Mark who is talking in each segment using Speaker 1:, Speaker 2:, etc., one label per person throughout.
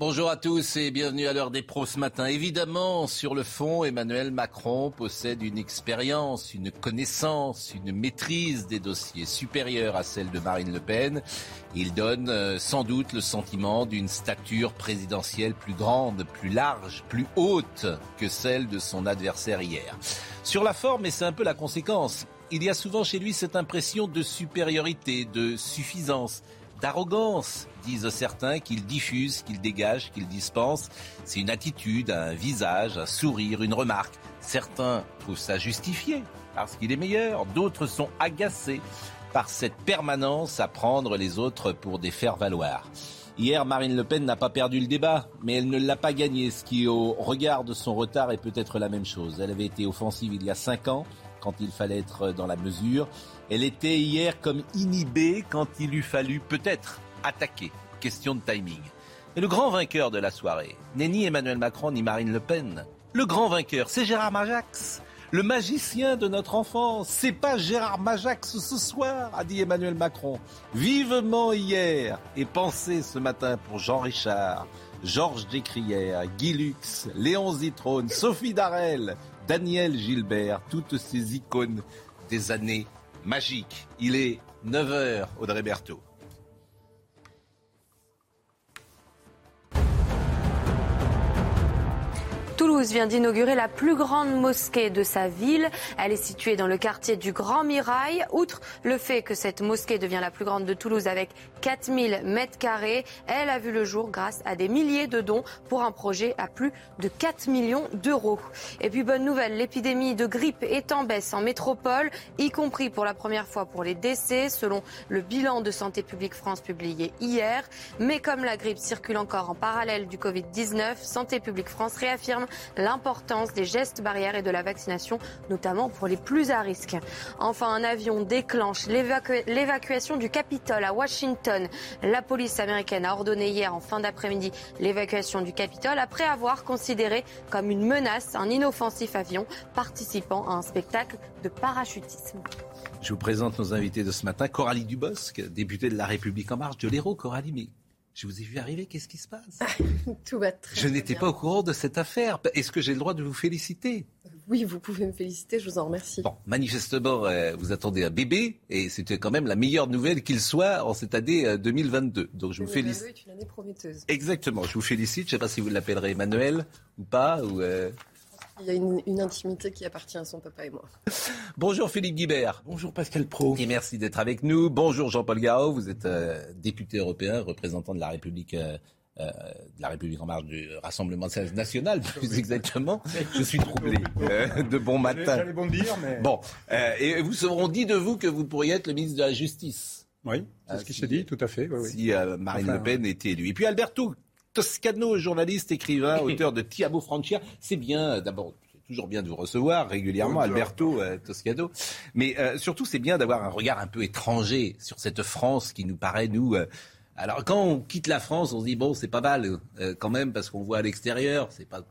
Speaker 1: Bonjour à tous et bienvenue à l'heure des pros ce matin. Évidemment, sur le fond, Emmanuel Macron possède une expérience, une connaissance, une maîtrise des dossiers supérieure à celle de Marine Le Pen. Il donne euh, sans doute le sentiment d'une stature présidentielle plus grande, plus large, plus haute que celle de son adversaire hier. Sur la forme, et c'est un peu la conséquence, il y a souvent chez lui cette impression de supériorité, de suffisance d'arrogance, disent certains, qu'il diffuse, qu'il dégage, qu'il dispense. C'est une attitude, un visage, un sourire, une remarque. Certains trouvent ça justifié parce qu'il est meilleur, d'autres sont agacés par cette permanence à prendre les autres pour des faire-valoir. Hier, Marine Le Pen n'a pas perdu le débat, mais elle ne l'a pas gagné, ce qui, au regard de son retard, est peut-être la même chose. Elle avait été offensive il y a cinq ans, quand il fallait être dans la mesure. Elle était hier comme inhibée quand il eût fallu peut-être attaquer. Question de timing. Et le grand vainqueur de la soirée n'est ni Emmanuel Macron ni Marine Le Pen. Le grand vainqueur, c'est Gérard Majax. Le magicien de notre enfance, c'est pas Gérard Majax ce soir, a dit Emmanuel Macron. Vivement hier et pensez ce matin pour Jean Richard, Georges Descrières, Guy Lux, Léon Zitrone, Sophie Darel, Daniel Gilbert, toutes ces icônes des années magique. Il est 9h, Audrey Berthaud.
Speaker 2: Toulouse vient d'inaugurer la plus grande mosquée de sa ville. Elle est située dans le quartier du Grand Mirail. Outre le fait que cette mosquée devient la plus grande de Toulouse avec 4000 mètres carrés, elle a vu le jour grâce à des milliers de dons pour un projet à plus de 4 millions d'euros. Et puis bonne nouvelle, l'épidémie de grippe est en baisse en métropole, y compris pour la première fois pour les décès, selon le bilan de Santé publique France publié hier. Mais comme la grippe circule encore en parallèle du Covid-19, Santé publique France réaffirme l'importance des gestes barrières et de la vaccination, notamment pour les plus à risque. Enfin, un avion déclenche l'évacuation du Capitole à Washington. La police américaine a ordonné hier en fin d'après-midi l'évacuation du Capitole après avoir considéré comme une menace un inoffensif avion participant à un spectacle de parachutisme.
Speaker 1: Je vous présente nos invités de ce matin. Coralie Dubosc, députée de La République En Marche de l'Hérault. Coralie, mais je vous ai vu arriver, qu'est-ce qui se passe?
Speaker 3: Tout va très
Speaker 1: Je n'étais pas au courant de cette affaire. Est-ce que j'ai le droit de vous féliciter?
Speaker 3: Oui, vous pouvez me féliciter, je vous en remercie.
Speaker 1: Bon, manifestement, euh, vous attendez un bébé, et c'était quand même la meilleure nouvelle qu'il soit en cette année 2022. Euh, Donc je vous félicite.
Speaker 3: est une année prometteuse.
Speaker 1: Exactement, je vous félicite. Je ne sais pas si vous l'appellerez Emmanuel ou pas. Ou euh,
Speaker 3: il y a une, intimité qui appartient à son papa et moi.
Speaker 1: Bonjour Philippe Guibert.
Speaker 4: Bonjour Pascal Pro.
Speaker 1: Et merci d'être avec nous. Bonjour Jean-Paul Garot. Vous êtes euh, député européen, représentant de la République. Euh, euh, de la République en marche du Rassemblement national, plus exactement. Je suis troublé de bon matin.
Speaker 4: J'allais bon dire, mais...
Speaker 1: Bon, et vous seront dit de vous que vous pourriez être le ministre de la Justice.
Speaker 4: Oui, c'est ce qui se dit, tout à fait. Oui,
Speaker 1: si Marine Le Pen était élue. Et puis Alberto Toscano, journaliste, écrivain, auteur de Tiamo Francia. C'est bien, euh, d'abord, c'est toujours bien de vous recevoir régulièrement, Alberto euh, Toscano. Mais euh, surtout, c'est bien d'avoir un regard un peu étranger sur cette France qui nous paraît, nous... alors, quand on quitte la France, on se dit, bon, c'est pas mal quand même, parce qu'on voit à l'extérieur, c'est pas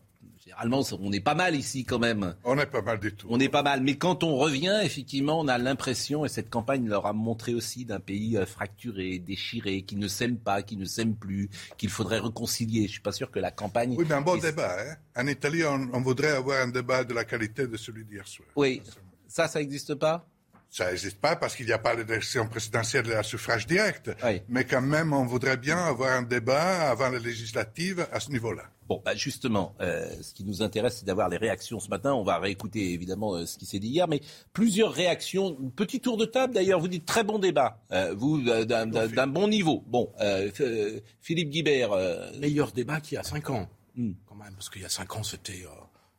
Speaker 1: généralement, on est pas mal ici quand même.
Speaker 5: On est pas mal du tout.
Speaker 1: On est pas mal. Mais quand on revient, effectivement, on a l'impression, et cette campagne leur a montré aussi, d'un pays euh, fracturé, déchiré, qui ne s'aime pas, qui ne s'aime plus, qu'il faudrait réconcilier. Je suis pas sûr que la campagne.
Speaker 5: Oui, mais un bon débat. Hein. En Italie, on, voudrait avoir un débat de la qualité de celui d'hier soir.
Speaker 1: Oui. Ça, ça n'existe pas?
Speaker 5: Ça n'existe pas parce qu'il n'y a pas d'élection présidentielle à suffrage direct. Mais quand même, on voudrait bien avoir un débat avant la législative à ce niveau-là.
Speaker 1: Bon, bah justement, euh, ce qui nous intéresse, c'est d'avoir les réactions ce matin. On va réécouter évidemment euh, ce qui s'est dit hier, mais plusieurs réactions. Petit tour de table d'ailleurs. Vous dites très bon débat, euh, vous d'un bon niveau. Bon, Philippe Guibert.
Speaker 4: Meilleur débat qu'il y a cinq ans, hmm. quand même, parce qu'il y a cinq ans, c'était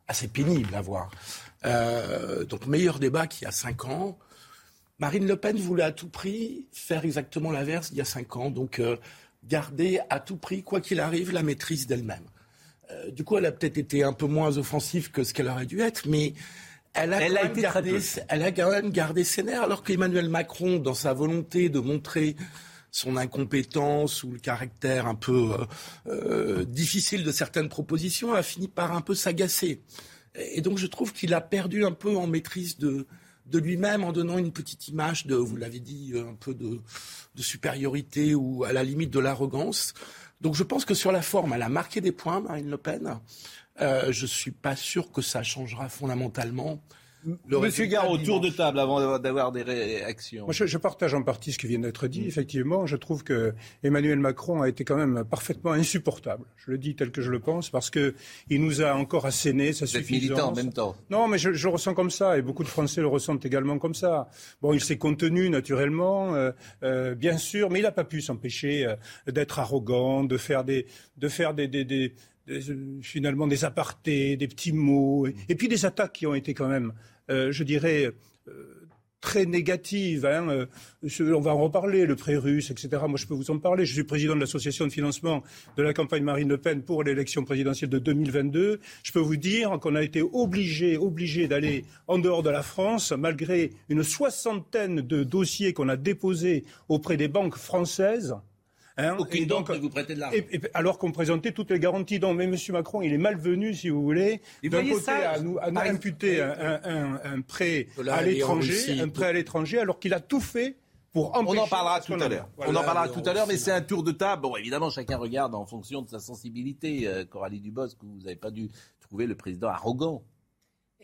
Speaker 4: assez pénible à voir. donc meilleur débat qu'il y a cinq ans. Marine Le Pen voulait à tout prix faire exactement l'inverse il y a cinq ans, donc euh, garder à tout prix, quoi qu'il arrive, la maîtrise d'elle-même. Euh, du coup, elle a peut-être été un peu moins offensive que ce qu'elle aurait dû être, mais elle a, gardé, elle a quand même gardé ses nerfs, alors qu'Emmanuel Macron, dans sa volonté de montrer son incompétence ou le caractère un peu euh, difficile de certaines propositions, a fini par un peu s'agacer. Et donc je trouve qu'il a perdu un peu en maîtrise de, de lui-même en donnant une petite image de, vous l'avez dit, un peu de, supériorité ou à la limite de l'arrogance. Donc je pense que sur la forme, elle a marqué des points, Marine Le Pen. Euh, je ne suis pas sûr que ça changera fondamentalement
Speaker 1: Monsieur Garot, tour de table avant d'avoir des réactions.
Speaker 6: Moi, je, partage en partie ce qui vient d'être dit. Effectivement, je trouve que Emmanuel Macron a été quand même parfaitement insupportable. Je le dis tel que je le pense parce que il nous a encore asséné sa suffisance.
Speaker 1: militant en même temps.
Speaker 6: Non, mais je, je, le ressens comme ça et beaucoup de Français le ressentent également comme ça. Bon, il s'est contenu naturellement, euh, euh, bien sûr, mais il n'a pas pu s'empêcher euh, d'être arrogant, de faire des, de faire des, des, des finalement des apartés, des petits mots, et, puis des attaques qui ont été quand même je dirais, euh, très négative. Hein. Euh, on va en reparler, le pré russe, etc. Moi, je peux vous en parler. Je suis président de l'association de financement de la campagne Marine Le Pen pour l'élection présidentielle de 2022. Je peux vous dire qu'on a été obligé, obligé d'aller en dehors de la France, malgré une soixantaine de dossiers qu'on a déposés auprès des banques françaises
Speaker 1: Hein, Aucune donc, ne vous de l'argent.
Speaker 6: alors qu'on présentait toutes les garanties. Donc, mais M. Macron, il est malvenu, si vous voulez, d'un côté à nous, à imputer un, prêt à l'étranger, un prêt à l'étranger, alors qu'il a tout fait pour
Speaker 1: On en parlera tout à l'heure. on en parlera tout à l'heure, mais c'est un tour de table. Bon, évidemment, chacun regarde en fonction de sa sensibilité. Euh, Coralie Dubosc, vous n'avez pas dû trouver le président arrogant.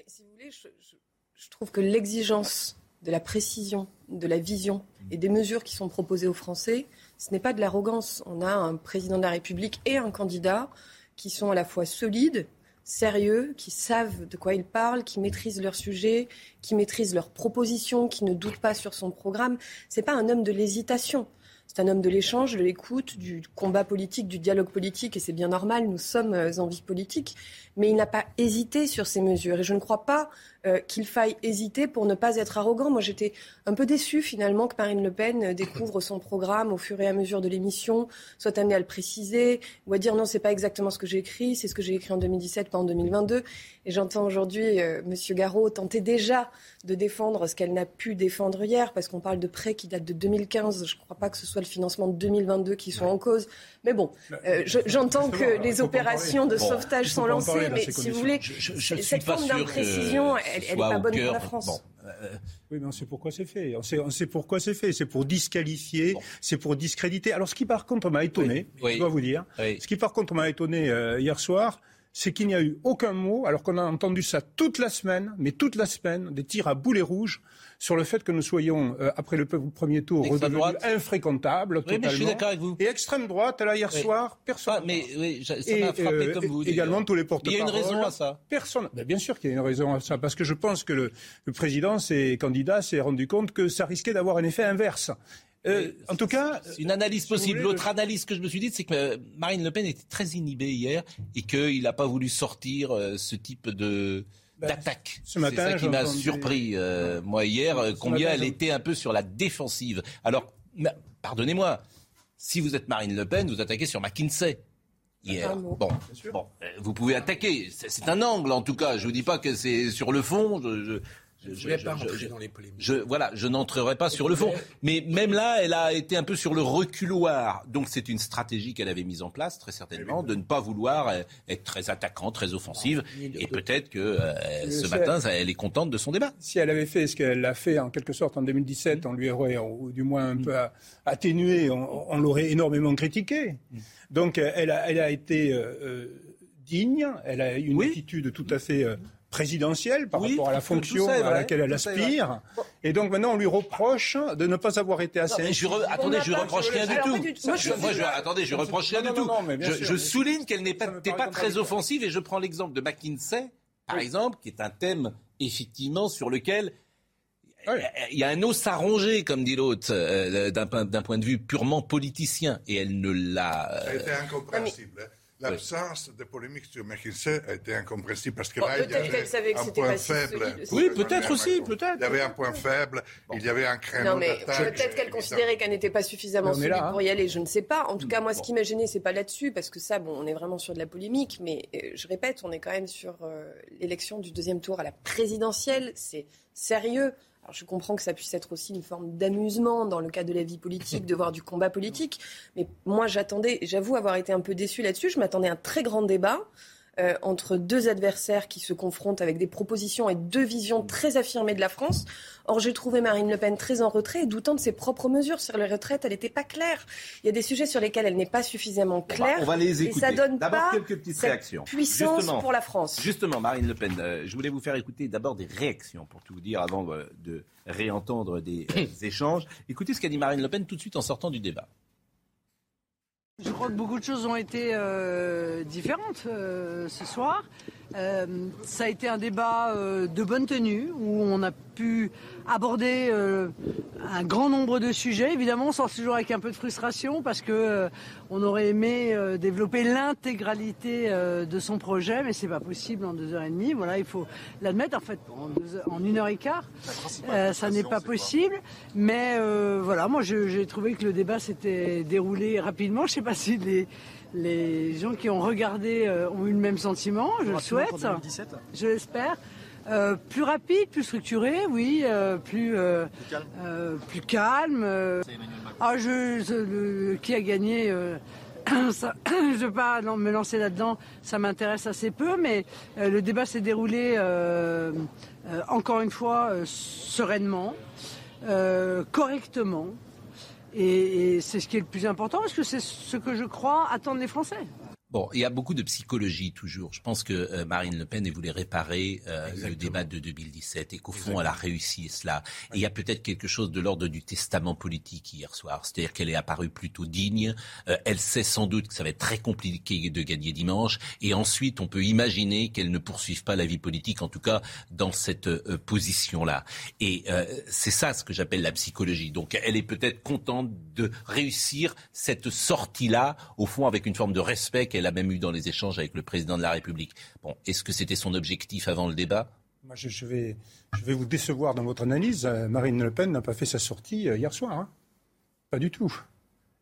Speaker 3: si vous voulez, je trouve que l'exigence de la précision, de la vision et des mesures qui sont proposées aux Français ce n'est pas de l'arrogance. On a un président de la République et un candidat qui sont à la fois solides, sérieux, qui savent de quoi ils parlent, qui maîtrisent leur sujet, qui maîtrisent leurs propositions, qui ne doutent pas sur son programme. Ce n'est pas un homme de l'hésitation. C'est un homme de l'échange, de l'écoute, du combat politique, du dialogue politique, et c'est bien normal, nous sommes en vie politique. Mais il n'a pas hésité sur ces mesures. Et je ne crois pas euh, qu'il faille hésiter pour ne pas être arrogant. Moi, j'étais un peu déçue finalement que Marine Le Pen euh, découvre son programme au fur et à mesure de l'émission, soit amenée à le préciser ou à dire non, c'est pas exactement ce que j'ai écrit, c'est ce que j'ai écrit en 2017, pas en 2022. Et j'entends aujourd'hui euh, Monsieur Garot tenter déjà de défendre ce qu'elle n'a pu défendre hier, parce qu'on parle de prêts qui datent de 2015. Je ne crois pas que ce soit le financement de 2022 qui soit en cause. Mais bon, j'entends que les opérations de sauvetage sont lancées, mais si vous voulez, cette forme d'imprécision, elle n'est pas bonne pour la France.
Speaker 6: Euh, oui, mais on sait pourquoi c'est fait. On sait, on sait pourquoi c'est fait. C'est pour disqualifier, c'est pour discréditer. Alors, ce qui par contre m'a étonné, je dois vous dire, ce qui par contre m'a étonné euh, hier soir, c'est qu'il n'y a eu aucun mot, alors qu'on a entendu ça toute la semaine, mais toute la semaine, des tirs à boulet rouges sur le fait que nous soyons, euh, après le premier tour, redevenus infréquentables
Speaker 1: oui, Mais je suis d'accord avec vous.
Speaker 6: Et extrême droite, là, hier soir, personne.
Speaker 1: Ah, mais oui, ça m'a frappé euh, comme vous.
Speaker 6: Également tous les porte-parole.
Speaker 1: Il y a une raison à ça.
Speaker 6: Personne. Ben, bien sûr qu'il y a une raison à ça, parce que je pense que le, le président, ses candidats, s'est rendu compte que ça risquait d'avoir un effet inverse. Euh, en tout cas,
Speaker 1: une analyse possible. L'autre analyse que je me suis dit, c'est que Marine Le Pen était très inhibée hier et qu'il n'a pas voulu sortir ce type de bah, d'attaque. Ce matin, c'est ça qui m'a surpris, euh, moi, hier, combien elle était un peu sur la défensive. Alors, pardonnez-moi, si vous êtes Marine Le Pen, vous attaquez sur McKinsey. Hier. Bon, bon, euh, vous pouvez attaquer. C'est un angle, en tout cas. Je vous dis pas que c'est sur le fond. je,
Speaker 4: je, ne pas rentrer dans les polémiques.
Speaker 1: Je, voilà, je n'entrerai pas sur le fond. Mais même là, elle a été un peu sur le reculoir. Donc c'est une stratégie qu'elle avait mise en place, très certainement, de ne pas vouloir euh, être très attaquante, très offensive. Et peut-être que euh, ce matin, elle est contente de son débat.
Speaker 6: Si elle avait fait ce qu'elle a fait en quelque sorte en 2017, on lui aurait, ou du moins un mm. peu atténué, on, l'aurait énormément critiqué. Mm. Donc elle a, elle a été euh, digne, elle a une attitude tout à fait présidentielle par rapport à la fonction à laquelle elle aspire. Et donc maintenant, on lui reproche de ne pas avoir été assez.
Speaker 1: Non, je attendez, je reproche rien du tout. Moi, je, attendez, je reproche rien du tout. Je, souligne qu'elle n'est pas, pas très offensive et je prends l'exemple de McKinsey, par exemple, qui est un thème effectivement sur lequel il y a un os à ronger, comme dit l'autre, euh, d'un point de vue purement politicien, et elle ne l'a.
Speaker 5: Ça a été incompréhensible. L'absence de polémique sur McKinsey a été incompréhensible parce que
Speaker 3: Bon,
Speaker 5: là, il y
Speaker 3: peut-être qu'elle savait
Speaker 5: avait un point
Speaker 3: pas
Speaker 5: faible.
Speaker 6: Oui, peut-être aussi, peut-être.
Speaker 5: Il y avait un point faible, il y avait un créneau
Speaker 3: Non, mais peut-être qu'elle considérait qu'elle n'était pas suffisamment solide
Speaker 6: là, hein.
Speaker 3: pour y aller, je ne sais pas. En tout cas, moi, ce qui m'a gêné, c'est pas là-dessus, parce que ça, bon, on est vraiment sur de la polémique, mais euh, je répète, on est quand même sur euh, l'élection du deuxième tour à la présidentielle, c'est sérieux. Je comprends que ça puisse être aussi une forme d'amusement dans le cadre de la vie politique, de voir du combat politique, mais moi, j'attendais, j'avoue avoir été un peu déçue là-dessus, je m'attendais à un très grand débat. Euh, entre deux adversaires qui se confrontent avec des propositions et deux visions très affirmées de la France. Or, j'ai trouvé Marine Le Pen très en retrait et doutant de ses propres mesures. Sur les retraites, elle n'était pas claire. Il y a des sujets sur lesquels elle n'est pas suffisamment claire.
Speaker 1: On va les
Speaker 3: et
Speaker 1: écouter.
Speaker 3: ça donne
Speaker 1: D'abord
Speaker 3: pas
Speaker 1: quelques petites
Speaker 3: cette
Speaker 1: réactions.
Speaker 3: puissance
Speaker 1: Justement.
Speaker 3: pour la France.
Speaker 1: Justement, Marine Le Pen, euh, je voulais vous faire écouter d'abord des réactions pour tout vous dire avant euh, de réentendre des euh, échanges. Écoutez ce qu'a dit Marine Le Pen tout de suite en sortant du débat.
Speaker 7: Je crois que beaucoup de choses ont été euh, différentes euh, ce soir. Euh, ça a été un débat euh, de bonne tenue où on a pu aborder euh, un grand nombre de sujets. Évidemment, on sort toujours avec un peu de frustration parce que on aurait aimé développer l'intégralité de son projet, mais c'est pas possible en deux heures et demie. Voilà, il faut l'admettre. En fait, en, deux heures- en une heure et quart, ça n'est pas possible. Mais voilà, moi j'ai trouvé que le débat s'était déroulé rapidement. Je sais pas si les les gens qui ont regardé euh, ont eu le même sentiment. Je le souhaite. Je l'espère. Euh, plus rapide, plus structuré, oui, euh, plus euh, plus calme. Ah, je, je- le- qui a gagné ça, je ne veux pas non, me lancer là-dedans, ça m'intéresse assez peu, mais le débat s'est déroulé encore une fois sereinement, correctement. Et, c'est ce qui est le plus important parce que c'est ce que je crois attendent les Français.
Speaker 1: Bon, il y a beaucoup de psychologie toujours. Je pense que euh, Marine Le Pen elle voulait réparer euh, le débat de 2017 et qu'au fond elle a réussi cela. Et il y a peut-être quelque chose de l'ordre du testament politique hier soir, c'est-à-dire qu'elle est apparue plutôt digne. Euh, elle sait sans doute que ça va être très compliqué de gagner dimanche. Et ensuite, on peut imaginer qu'elle ne poursuive pas la vie politique, en tout cas dans cette euh, position-là. Et euh, c'est ça ce que j'appelle la psychologie. Donc, elle est peut-être contente de réussir cette sortie-là, au fond, avec une forme de respect qu'elle a même eu dans les échanges avec le président de la République. Bon, est-ce que c'était son objectif avant le débat?
Speaker 6: Moi, je, je vais, je vais vous décevoir dans votre analyse. Euh, Marine Le Pen n'a pas fait sa sortie euh, hier soir. hein. Pas du tout.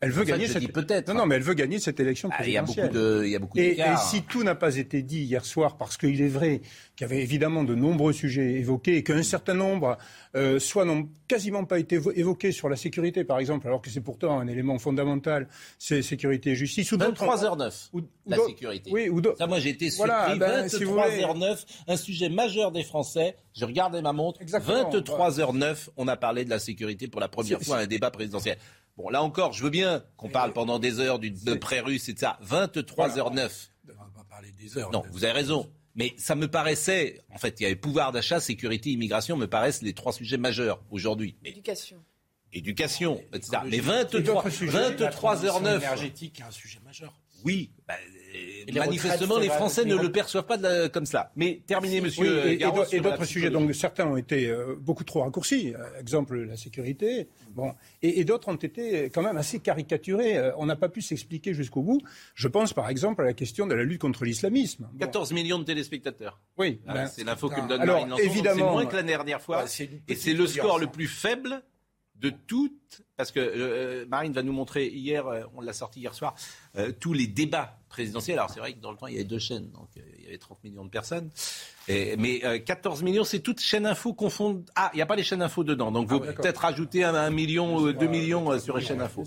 Speaker 6: Elle veut gagner cette
Speaker 1: peut-être.
Speaker 6: Non, non, mais elle veut gagner cette élection
Speaker 1: Ah, Il y a
Speaker 6: présidentielle.
Speaker 1: beaucoup de, il y a beaucoup
Speaker 6: Et, et si tout n'a pas été dit hier soir, parce qu'il est vrai qu'il y avait évidemment de nombreux sujets évoqués et qu'un certain nombre, euh, soit n'ont quasiment pas été évo- évoqués sur la sécurité, par exemple, alors que c'est pourtant un élément fondamental, c'est sécurité et justice. Ou d'autres-
Speaker 1: 23h09,
Speaker 6: ou- ou
Speaker 1: la sécurité.
Speaker 6: Oui, ou
Speaker 1: Ça, moi, j'ai été surpris.
Speaker 6: Voilà, ben, si vous voulez.
Speaker 1: 23h09, un sujet majeur des Français. Je regardais ma montre.
Speaker 6: Exactement.
Speaker 1: 23h09, on a parlé de la sécurité pour la première fois à un débat présidentiel. Bon, là encore, je veux bien qu'on parle pendant des heures du de pré-russe et de ça. 23h09.
Speaker 4: On va pas parler des heures.
Speaker 1: Non, vous avez raison. Mais ça me paraissait, en fait, il y avait pouvoir d'achat, sécurité, immigration, me paraissent les trois sujets majeurs aujourd'hui. Mais
Speaker 3: Éducation.
Speaker 1: éducation, etc. Mais
Speaker 6: Et
Speaker 1: 23,
Speaker 6: d'autres sujets.
Speaker 4: La transition
Speaker 1: 23h09.
Speaker 4: énergétique est un sujet majeur.
Speaker 1: Oui, bah, euh,
Speaker 4: les
Speaker 1: manifestement, les Français ne le perçoivent pas de la- comme cela. Mais terminez, monsieur
Speaker 6: Oui, et- et, et d'autres sujets. Donc certains ont été euh, beaucoup trop raccourcis. Euh, exemple, la sécurité. Bon, et, et d'autres ont été quand même assez caricaturés. Euh, on n'a pas pu s'expliquer jusqu'au bout. Je pense par exemple à la question de la lutte contre l'islamisme. Bon,
Speaker 1: 14 millions de téléspectateurs.
Speaker 6: oui,
Speaker 1: Ah,
Speaker 6: ben,
Speaker 1: c'est l'info que me donne
Speaker 6: alors,
Speaker 1: Marine Lançon,
Speaker 6: évidemment,
Speaker 1: C'est moins que la dernière fois.
Speaker 4: Une
Speaker 1: et c'est le score le plus faible de toutes. Parce que euh, Marine va nous montrer hier, euh, on l'a sorti hier soir, euh, tous les débats présidentiels. Alors c'est vrai que dans le temps, il y avait deux chaînes, donc euh, il y avait 30 millions de personnes. Et- mais euh, 14 millions, c'est toutes chaînes info confondent. Ah, il n'y a pas les chaînes info dedans. Donc vous
Speaker 6: Ah,
Speaker 1: peut-être rajouter un, un million, euh, deux millions sur les chaînes info.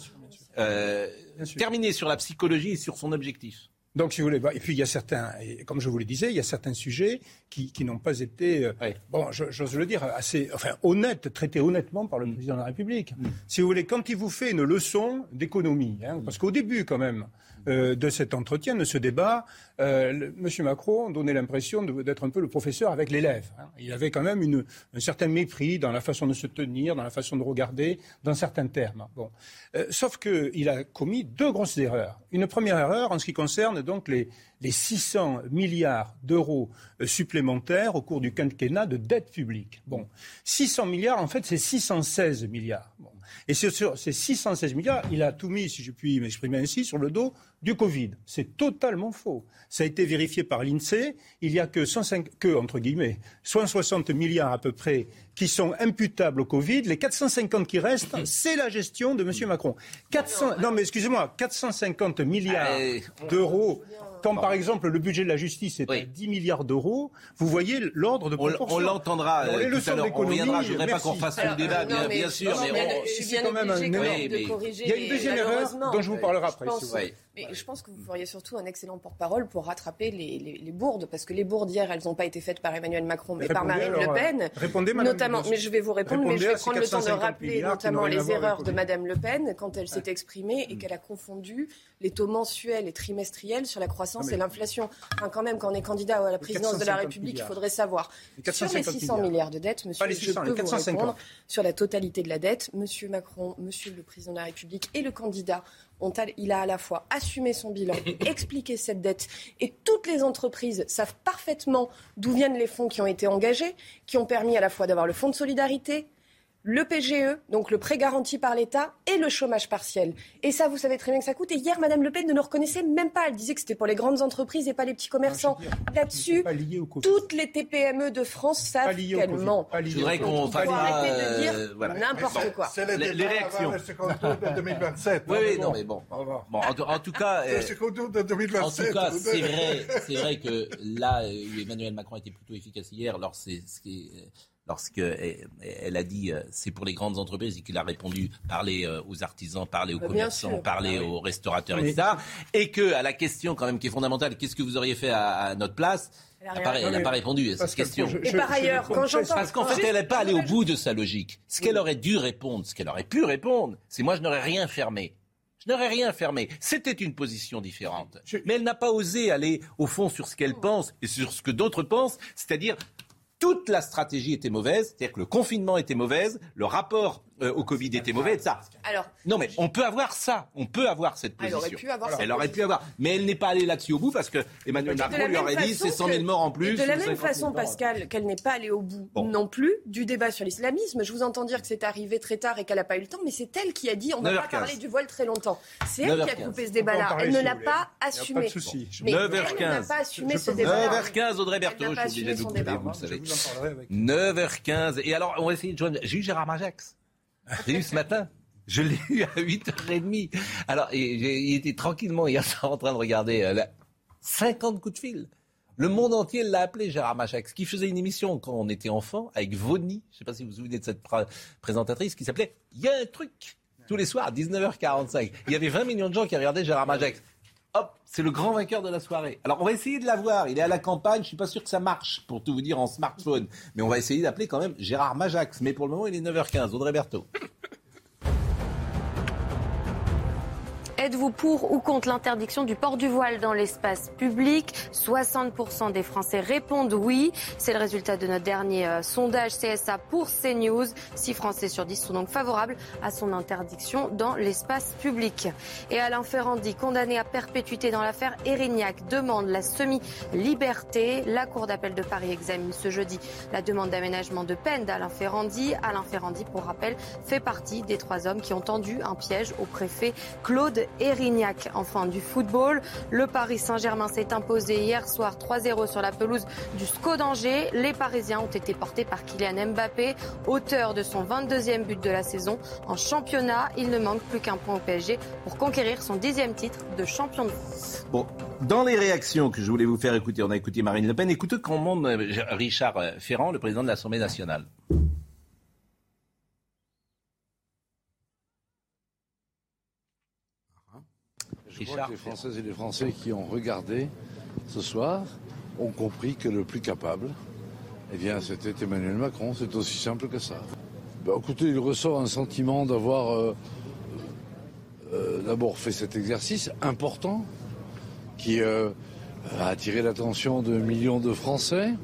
Speaker 1: Euh, terminer sur la psychologie et sur son objectif.
Speaker 6: Donc, si vous voulez, bah, et puis il y a certains, et comme je vous le disais, il y a certains sujets qui, qui n'ont pas été, euh, bon, j'ose le dire, assez, enfin, honnêtes, traités honnêtement par le
Speaker 1: Mm.
Speaker 6: président de la République. Si vous voulez, quand il vous fait une leçon d'économie, hein, parce qu'au début, quand même, euh, de cet entretien, de ce débat, euh, M. Macron donnait l'impression d'être un peu le professeur avec l'élève. hein. Il avait quand même un certain mépris dans la façon de se tenir, dans la façon de regarder, dans certains termes. Bon. Euh, sauf qu'il a commis deux grosses erreurs. Une première erreur en ce qui concerne donc les, les 600 milliards d'euros supplémentaires au cours du quinquennat de dette publique. Bon, 600 milliards, en fait, c'est 616 milliards. Et sur ces 616 milliards, il a tout mis, si je puis m'exprimer ainsi, sur le dos du Covid. C'est totalement faux. Ça a été vérifié par l'INSEE. Il n'y a que, 105, que, entre guillemets, 160 milliards à peu près qui sont imputables au Covid. Les 450 qui restent, c'est la gestion de M. Macron. 400, non mais excusez-moi, 450 milliards d'euros comme par exemple le budget de la justice est à 10 milliards d'euros, vous voyez l'ordre de proportion.
Speaker 1: On, l'entendra euh, tout à l'heure, on reviendra, je ne voudrais pas qu'on fasse le débat, bien, sûr. mais,
Speaker 6: c'est quand même un Il y a une deuxième erreur dont je vous parlerai après.
Speaker 3: Mais je pense que vous feriez surtout un excellent porte-parole pour rattraper les, bourdes, parce que les bourdes hier, elles n'ont pas été faites par Emmanuel Macron, mais par Marine Le Pen.
Speaker 6: Répondez,
Speaker 3: notamment, mais je vais vous répondre, mais je vais prendre le temps de rappeler notamment les erreurs de Madame Le Pen quand elle s'est exprimée et qu'elle a confondu les taux mensuels et trimestriels sur la croissance et l'inflation. Enfin, quand même, quand on est candidat à la présidence de la République, il faudrait savoir. Sur les 600 milliards. de dettes, monsieur, je peux vous répondre sur la totalité de la dette. Monsieur Macron, monsieur le président de la République et le candidat il a à la fois assumé son bilan, expliqué cette dette, et toutes les entreprises savent parfaitement d'où viennent les fonds qui ont été engagés, qui ont permis à la fois d'avoir le fonds de solidarité, le PGE, donc le prêt garanti par l'État, et le chômage partiel. Et ça, vous savez très bien que ça coûte. Et hier, Madame Le Pen ne le reconnaissait même pas. Elle disait que c'était pour les grandes entreprises et pas les petits commerçants. Là-dessus, toutes les TPME de France savent qu'elles mentent.
Speaker 1: Je voudrais qu'on fasse
Speaker 3: de dire euh, n'importe quoi.
Speaker 5: C'est les, les, réactions. de 2027.
Speaker 1: Oui, oui, non, mais bon. bon en, tout cas, euh,
Speaker 5: de 2027.
Speaker 1: En tout cas, c'est vrai, c'est vrai que là, euh, Emmanuel Macron était plutôt efficace hier. Alors, c'est ce qui est lorsqu'elle a dit euh, c'est pour les grandes entreprises et qu'il a répondu parler euh, aux artisans, parler aux bah, commerçants, parler ah aux restaurateurs, etc. Et que à la question quand même qui est fondamentale, qu'est-ce que vous auriez fait à, notre place elle n'a pas, répondu à cette question.
Speaker 3: et par ailleurs, quand j'entends...
Speaker 1: Parce qu'en fait, elle n'est pas allée au bout de sa logique. Ce qu'elle aurait dû répondre, ce qu'elle aurait pu répondre, c'est moi, je n'aurais rien fermé. Je n'aurais rien fermé. C'était une position différente. Mais elle n'a pas osé aller au fond sur ce qu'elle pense et sur ce que d'autres pensent, c'est-à-dire toute la stratégie était mauvaise, c'est-à-dire que le confinement était mauvaise, le rapport euh, au Covid était mauvais, ça. Alors, non, mais on peut avoir ça, on peut avoir cette position. Elle aurait pu avoir, elle aurait pu avoir. mais elle n'est pas allée là-dessus au bout parce que Emmanuel Macron lui aurait dit c'est 100 000 morts en plus.
Speaker 3: De la même façon, Pascal, qu'elle n'est pas allée au bout non plus du débat sur l'islamisme. Je vous entends dire que c'est arrivé très tard et qu'elle n'a pas eu le temps, mais c'est elle qui a dit on ne va pas parler du voile très longtemps. C'est elle qui a coupé ce débat-là. Elle ne l'a pas assumé.
Speaker 1: 9h15.
Speaker 3: n'a pas assumé ce débat.
Speaker 1: 9h15 Audrey Berthaud, je suis obligé de vous vous le savez. 9h15. Et alors, on va essayer de joindre. J'ai eu Gérard Majax. J'ai eu ce matin. Je l'ai eu à 8h30. Alors, il était tranquillement hier soir en train de regarder euh, 50 coups de fil. Le monde entier l'a appelé Gérard Machax, qui faisait une émission quand on était enfant avec Vauny. Je ne sais pas si vous vous souvenez de cette présentatrice qui s'appelait Il y a un truc tous les soirs à 19h45. Il y avait 20 millions de gens qui regardaient Gérard Machax. Hop, c'est le grand vainqueur de la soirée. Alors on va essayer de l'avoir. Il est à la campagne. Je suis pas sûr que ça marche pour tout vous dire en smartphone, mais on va essayer d'appeler quand même Gérard Majax. Mais pour le moment, il est 9h15. Audrey Berthaud.
Speaker 2: Êtes-vous pour ou contre l'interdiction du port du voile dans l'espace public? 60% des Français répondent oui. C'est le résultat de notre dernier euh, sondage CSA pour CNews. 6 Français sur 10 sont donc favorables à son interdiction dans l'espace public. Et Alain Ferrandi, condamné à perpétuité dans l'affaire Erignac, demande la semi-liberté. La Cour d'appel de Paris examine ce jeudi la demande d'aménagement de peine d'Alain Ferrandi. Alain Ferrandi, pour rappel, fait partie des trois hommes qui ont tendu un piège au préfet Claude Erignac. Enfin, du football, le Paris Saint-Germain s'est imposé hier soir 3-0 sur la pelouse du SCO d'Angers. Les Parisiens ont été portés par Kylian Mbappé, auteur de son 22e but de la saison. En championnat, il ne manque plus qu'un point au PSG pour conquérir son dixième titre de champion de France.
Speaker 1: Bon, dans les réactions que je voulais vous faire écouter, on a écouté Marine Le Pen. Écoutez comment Richard Ferrand, le président de l'Assemblée nationale.
Speaker 8: Je crois que les Françaises et les Français qui ont regardé ce soir ont compris que le plus capable, eh bien, c'était Emmanuel Macron. C'est aussi simple que ça. Ben, écoutez, il ressort un sentiment d'avoir euh, euh, d'abord fait cet exercice important qui euh, a attiré l'attention de millions de Français.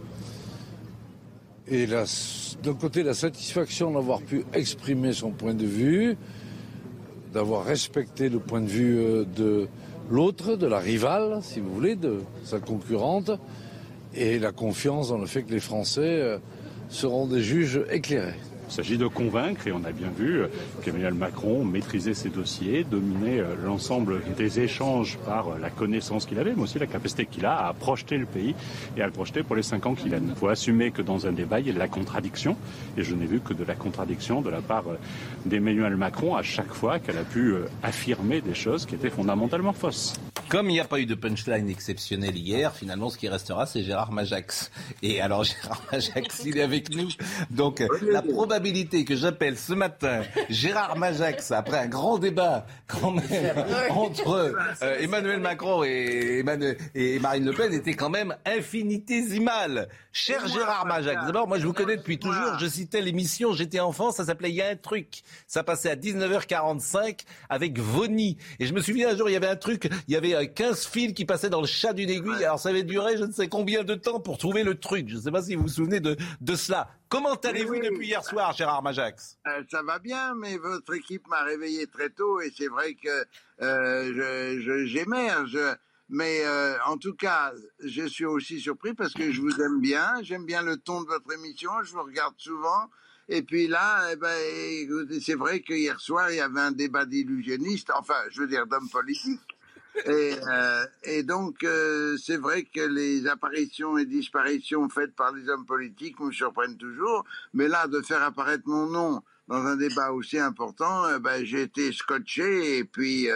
Speaker 8: Et d'un côté, la satisfaction d'avoir pu exprimer son point de vue, d'avoir respecté le point de vue euh, de l'autre, de la rivale, si vous voulez, de sa concurrente, et la confiance dans le fait que les Français euh, seront des juges éclairés.
Speaker 9: Il s'agit de convaincre, et on a bien vu qu'Emmanuel Macron maîtrisait ses dossiers, dominait euh, l'ensemble des échanges par euh, la connaissance qu'il avait, mais aussi la capacité qu'il a à projeter le pays et à le projeter pour les cinq ans qui viennent. Il faut assumer que dans un débat, il y a de la contradiction, et je n'ai vu que de la contradiction de la part euh, d'Emmanuel Macron à chaque fois qu'elle a pu affirmer des choses qui étaient fondamentalement fausses.
Speaker 1: Comme il n'y a pas eu de punchline exceptionnel hier, finalement, ce qui restera, c'est Gérard Majax. Et alors, Gérard Majax, il est avec nous. Donc, la probabilité que j'appelle ce matin Gérard Majax, après un grand débat, quand même, entre euh, Emmanuel Macron et, et, Marine Le Pen, était quand même infinitésimale. Cher Gérard Majax, d'abord, moi, je vous connais depuis toujours. Je citais l'émission J'étais enfant, ça s'appelait Il y a un truc. Ça passait à 19h45 avec Vony. Et je me souviens un jour, il y avait un truc, il y avait 15 fils qui passaient dans le chat d'une aiguille. Alors ça avait duré je ne sais combien de temps pour trouver le truc. Je ne sais pas si vous vous souvenez de, de cela. Comment allez-vous depuis hier soir, Gérard Majax?
Speaker 10: Euh, Ça va bien, mais votre équipe m'a réveillé très tôt et c'est vrai que euh, j'émerge. Mais euh, en tout cas, je suis aussi surpris parce que je vous aime bien, j'aime bien le ton de votre émission, je vous regarde souvent. Et puis là, eh ben, c'est vrai que hier soir, il y avait un débat d'illusionnistes, enfin, je veux dire d'hommes politiques. Et, euh, et donc, euh, c'est vrai que les apparitions et disparitions faites par les hommes politiques me surprennent toujours. Mais là, de faire apparaître mon nom dans un débat aussi important, euh, ben, j'ai été scotché. Et puis,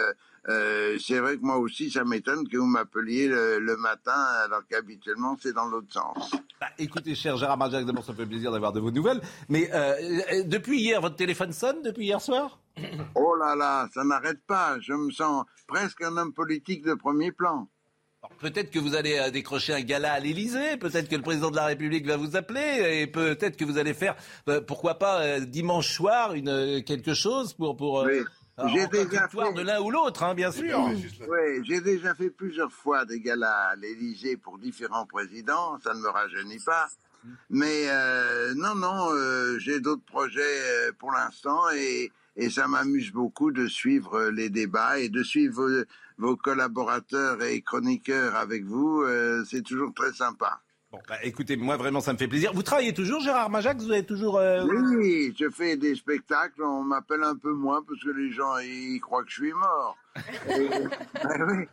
Speaker 10: c'est vrai que moi aussi, ça m'étonne que vous m'appeliez le, matin, alors qu'habituellement, c'est dans l'autre sens.
Speaker 1: Bah, écoutez, cher Gérard Marjac, d'abord, ça fait plaisir d'avoir de vos nouvelles. Mais depuis hier, votre téléphone sonne depuis hier soir?
Speaker 10: Oh là là, ça n'arrête pas. Je me sens presque un homme politique de premier plan.
Speaker 1: Peut-être que vous allez euh, décrocher un gala à l'Élysée, peut-être que le président de la République va vous appeler, et peut-être que vous allez faire, pourquoi pas, dimanche soir, une, quelque chose pour, pour
Speaker 10: j'ai déjà fait...
Speaker 1: de l'un ou l'autre, hein, bien sûr.
Speaker 10: Oui, j'ai déjà fait plusieurs fois des galas à l'Élysée pour différents présidents, ça ne me rajeunit pas. Mais euh, non, non, euh, j'ai d'autres projets euh, pour l'instant et, et ça m'amuse beaucoup de suivre les débats et de suivre vos, vos collaborateurs et chroniqueurs avec vous. c'est toujours très sympa.
Speaker 1: Bon, bah, écoutez, moi vraiment ça me fait plaisir. Vous travaillez toujours, Gérard Majax? Vous avez toujours. Euh,
Speaker 10: oui, je fais des spectacles. On m'appelle un peu moins parce que les gens ils croient que je suis mort. Ah oui.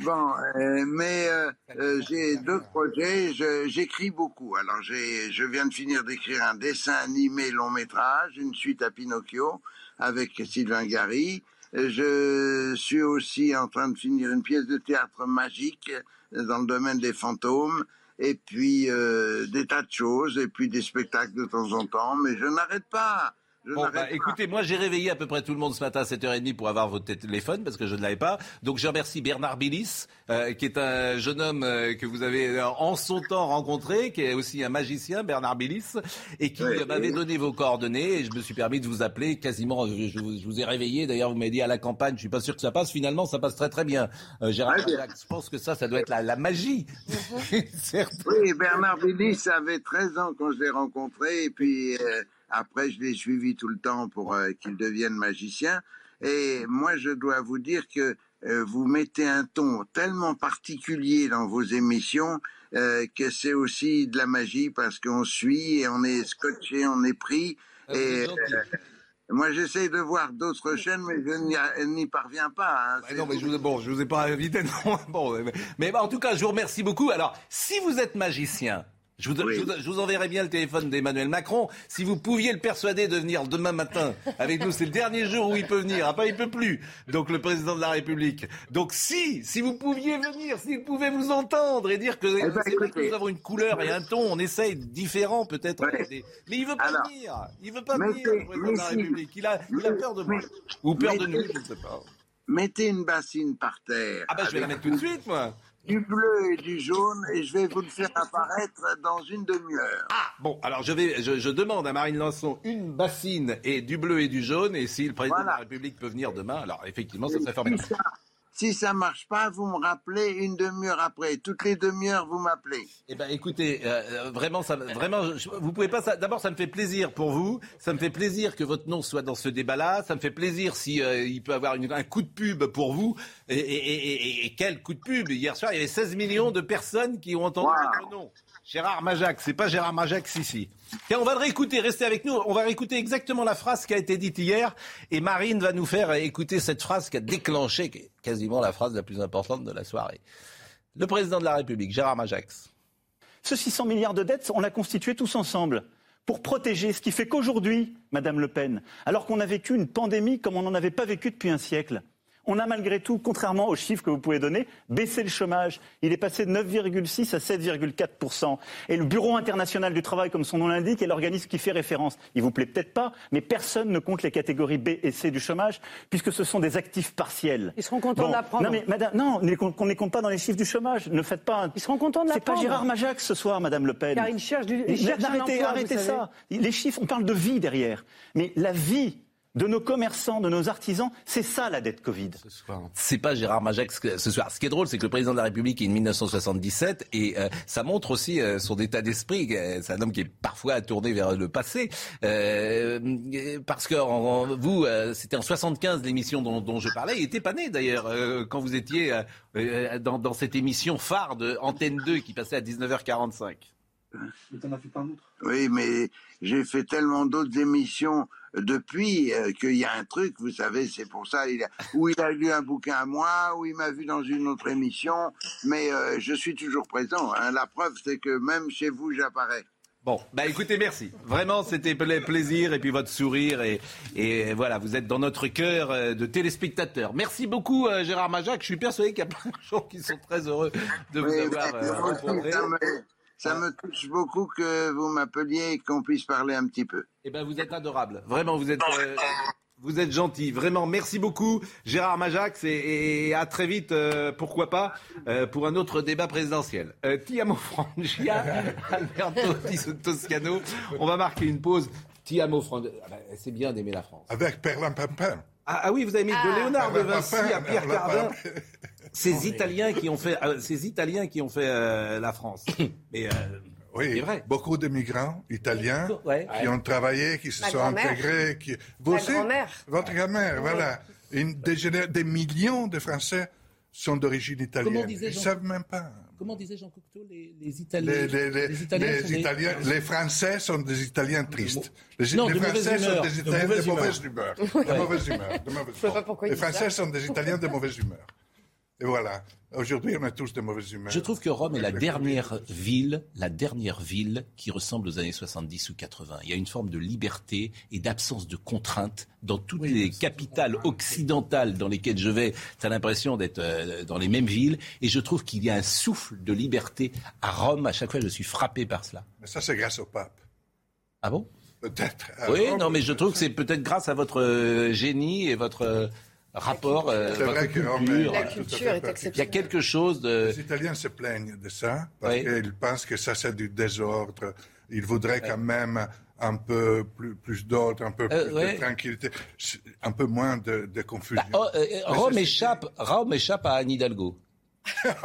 Speaker 10: Bon, euh, mais euh, j'ai d'autres projets. J'écris beaucoup. Alors, je viens de finir d'écrire un dessin animé long métrage, une suite à Pinocchio avec Sylvain Gary. Je suis aussi en train de finir une pièce de théâtre magique dans le domaine des fantômes et puis euh, des tas de choses, et puis des spectacles de temps en temps, mais je n'arrête pas.
Speaker 1: Bon, bah, écoutez, moi j'ai réveillé à peu près tout le monde ce matin à 7h30 pour avoir votre téléphone parce que je ne l'avais pas. Donc je remercie Bernard Billis, euh, qui est un jeune homme euh, que vous avez euh, en son temps rencontré, qui est aussi un magicien, Bernard Billis, et qui m'avait donné vos coordonnées et je me suis permis de vous appeler quasiment. Je, vous, ai réveillé. D'ailleurs, vous m'avez dit à la campagne, je suis pas sûr que ça passe. Finalement, ça passe très très bien. Gérard, je pense que ça, ça doit être la, la magie.
Speaker 10: oui, Bernard Billis avait 13 ans quand je l'ai rencontré et puis après, je l'ai suivi tout le temps pour euh, qu'il devienne magicien. Et moi, je dois vous dire que euh, vous mettez un ton tellement particulier dans vos émissions euh, que c'est aussi de la magie parce qu'on suit et on est scotché, on est pris. Ah, et moi, j'essaie de voir d'autres chaînes, mais je n'y parviens pas.
Speaker 1: Hein, bah non, mais je vous, bon, je vous ai pas invité. Non. Bon, mais en tout cas, je vous remercie beaucoup. Alors, si vous êtes magicien, je vous, je, vous, enverrai bien le téléphone d'Emmanuel Macron. Si vous pouviez le persuader de venir demain matin avec nous, c'est le dernier jour où il peut venir. Après, il peut plus. Donc, le président de la République. Donc, si, si vous pouviez venir, s'il pouvait vous entendre et dire que, eh ben, nous avons une couleur et un ton, on essaye différent peut-être. Mais il veut pas venir. Il veut pas venir, le président de la République. Il a, il a peur de moi. Ou peur de nous, je ne sais pas.
Speaker 10: Mettez une bassine par terre.
Speaker 1: Ah ben, je vais la mettre tout de suite, moi
Speaker 10: du bleu et du jaune et je vais vous le faire apparaître dans une demi-heure.
Speaker 1: Ah bon, alors je vais, je, demande à Marine Lançon une bassine et du bleu et du jaune et si le président de la République peut venir demain, alors effectivement, ça serait formidable.
Speaker 10: Si ça marche pas, vous me rappelez une demi-heure après. Toutes les demi-heures, vous m'appelez.
Speaker 1: Eh ben, écoutez, euh, euh, vraiment, ça, vraiment, vous pouvez pas. D'abord, ça me fait plaisir pour vous. Ça me fait plaisir que votre nom soit dans ce débat-là. Ça me fait plaisir si euh, il peut avoir un coup de pub pour vous. Et, quel coup de pub? Hier soir, il y avait 16 millions de personnes qui ont entendu votre nom. Gérard Majac, c'est pas Gérard Majac ici. Tiens, on va le réécouter, restez avec nous. On va réécouter exactement la phrase qui a été dite hier. Et Marine va nous faire écouter cette phrase qui a déclenché quasiment la phrase la plus importante de la soirée. Le président de la République, Gérard Majax.
Speaker 11: Ce 600 milliards de dettes, on l'a constitué tous ensemble pour protéger, ce qui fait qu'aujourd'hui, Madame Le Pen, alors qu'on a vécu une pandémie comme on n'en avait pas vécu depuis un siècle, on a malgré tout, contrairement aux chiffres que vous pouvez donner, baissé le chômage. Il est passé de 9,6 à 7,4% Et le Bureau international du travail, comme son nom l'indique, est l'organisme qui fait référence. Il vous plaît peut-être pas, mais personne ne compte les catégories B et C du chômage, puisque ce sont des actifs partiels.
Speaker 7: Ils seront contents de l'apprendre.
Speaker 11: Non, mais madame, non, qu'on ne les compte pas dans les chiffres du chômage. Ne faites pas.
Speaker 7: Ils seront contents de l'apprendre.
Speaker 11: C'est pas Gérard Majax ce soir, Madame Le Pen.
Speaker 7: Car ils cherchent du. Ils cherchent
Speaker 11: arrêtez, arrêtez ça. Les chiffres, on parle de vie derrière. Mais la vie de nos commerçants, de nos artisans. C'est ça la dette Covid.
Speaker 1: C'est pas Gérard Majax ce soir. Ce qui est drôle, c'est que le président de la République est de 1977 et euh, ça montre aussi euh, son état d'esprit. C'est un homme qui est parfois tourné vers le passé. Euh, parce que vous, c'était en 75 l'émission dont, je parlais. Il était pas né d'ailleurs quand vous étiez dans, dans, cette émission phare de Antenne 2 qui passait à 19h45.
Speaker 10: Oui, mais j'ai fait tellement d'autres émissions depuis euh, qu'il y a un truc, vous savez, c'est pour ça, il a, où il a lu un bouquin à moi, où il m'a vu dans une autre émission, mais euh, je suis toujours présent. Hein. La preuve, c'est que même chez vous, j'apparais.
Speaker 1: Bon, bah écoutez, merci. Vraiment, c'était plaisir et puis votre sourire et, et voilà, vous êtes dans notre cœur euh, de téléspectateurs. Merci beaucoup, Gérard Majac. Je suis persuadé qu'il y a plein de gens qui sont très heureux de vous avoir rencontré.
Speaker 10: Ça me touche beaucoup que vous m'appeliez et qu'on puisse parler un petit peu.
Speaker 1: Eh bien, vous êtes adorable. Vraiment, vous êtes, euh, vous êtes gentil. Vraiment, merci beaucoup, Gérard Majax, et, à très vite, euh, pourquoi pas, euh, pour un autre débat présidentiel. Tiamo Frangia, Alberto Toscano. On va marquer une pause. Tiamo Frangia. Ah ben, c'est bien d'aimer la France.
Speaker 5: Avec Perlin Pimpin.
Speaker 1: Ah, ah, oui, vous avez mis de ah. Léonard de Vinci à Pierre Cardin ces Italiens qui ont fait, euh, ces Italiens qui ont fait euh, la France. Mais, euh,
Speaker 5: oui, vrai. beaucoup de migrants italiens qui ont travaillé, qui se sont intégrés. Qui...
Speaker 3: Vous grand-mère.
Speaker 5: Votre grand-mère, voilà. Une, des, des, millions de Français sont d'origine italienne. Ils ne savent même pas.
Speaker 1: Comment disait Jean Cocteau les, les, Italiens
Speaker 5: les, les, Italiens, les, Français sont des Italiens tristes. Les,
Speaker 1: non,
Speaker 5: Français
Speaker 1: sont
Speaker 5: des Italiens de mauvaise humeur. De mauvaise humeur. De mauvaise humeur. Les Français sont des Italiens de mauvaise humeur. Et voilà. Aujourd'hui, on a tous de mauvaises humeurs.
Speaker 1: Je trouve que Rome est la dernière ville, la dernière ville qui ressemble aux années 70 ou 80. Il y a une forme de liberté et d'absence de contraintes dans toutes les capitales occidentales dans lesquelles je vais. Tu as l'impression d'être euh, dans les mêmes villes. Et je trouve qu'il y a un souffle de liberté à Rome. À chaque fois, je suis frappé par cela.
Speaker 5: Mais ça, c'est grâce au pape.
Speaker 1: Ah bon?
Speaker 5: Peut-être.
Speaker 1: Oui, non, mais je trouve que c'est peut-être grâce à votre euh, génie et votre rapport
Speaker 3: euh, vrai que, culture. La culture est exceptionnelle.
Speaker 1: Il y a quelque chose de...
Speaker 5: Les Italiens se plaignent de ça parce qu'ils pensent que ça c'est du désordre. Ils voudraient quand même un peu plus, plus d'ordre, un peu euh, plus de tranquillité, un peu moins de, de confusion.
Speaker 1: Bah, oh, euh, Rome, échappe, Rome échappe à Anne Hidalgo.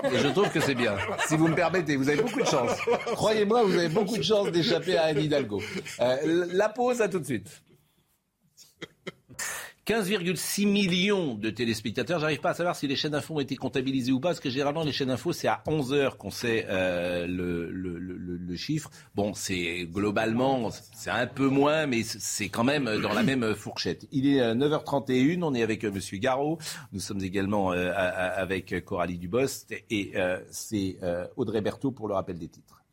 Speaker 1: Et je trouve que c'est bien. Si vous me permettez, vous avez beaucoup de chance. Croyez-moi, vous avez beaucoup de chance d'échapper à Anne Hidalgo. la pause, à tout de suite. 15,6 millions de téléspectateurs. J'arrive pas à savoir si les chaînes d'infos ont été comptabilisées ou pas, parce que généralement les chaînes d'infos c'est à 11 heures qu'on sait euh, le, chiffre. Bon, c'est globalement c'est un peu moins, mais c'est quand même dans la même fourchette. Il est 9h31, on est avec euh, Monsieur Garot, nous sommes également euh, avec Coralie Dubost et c'est Audrey Berthaud pour le rappel des titres.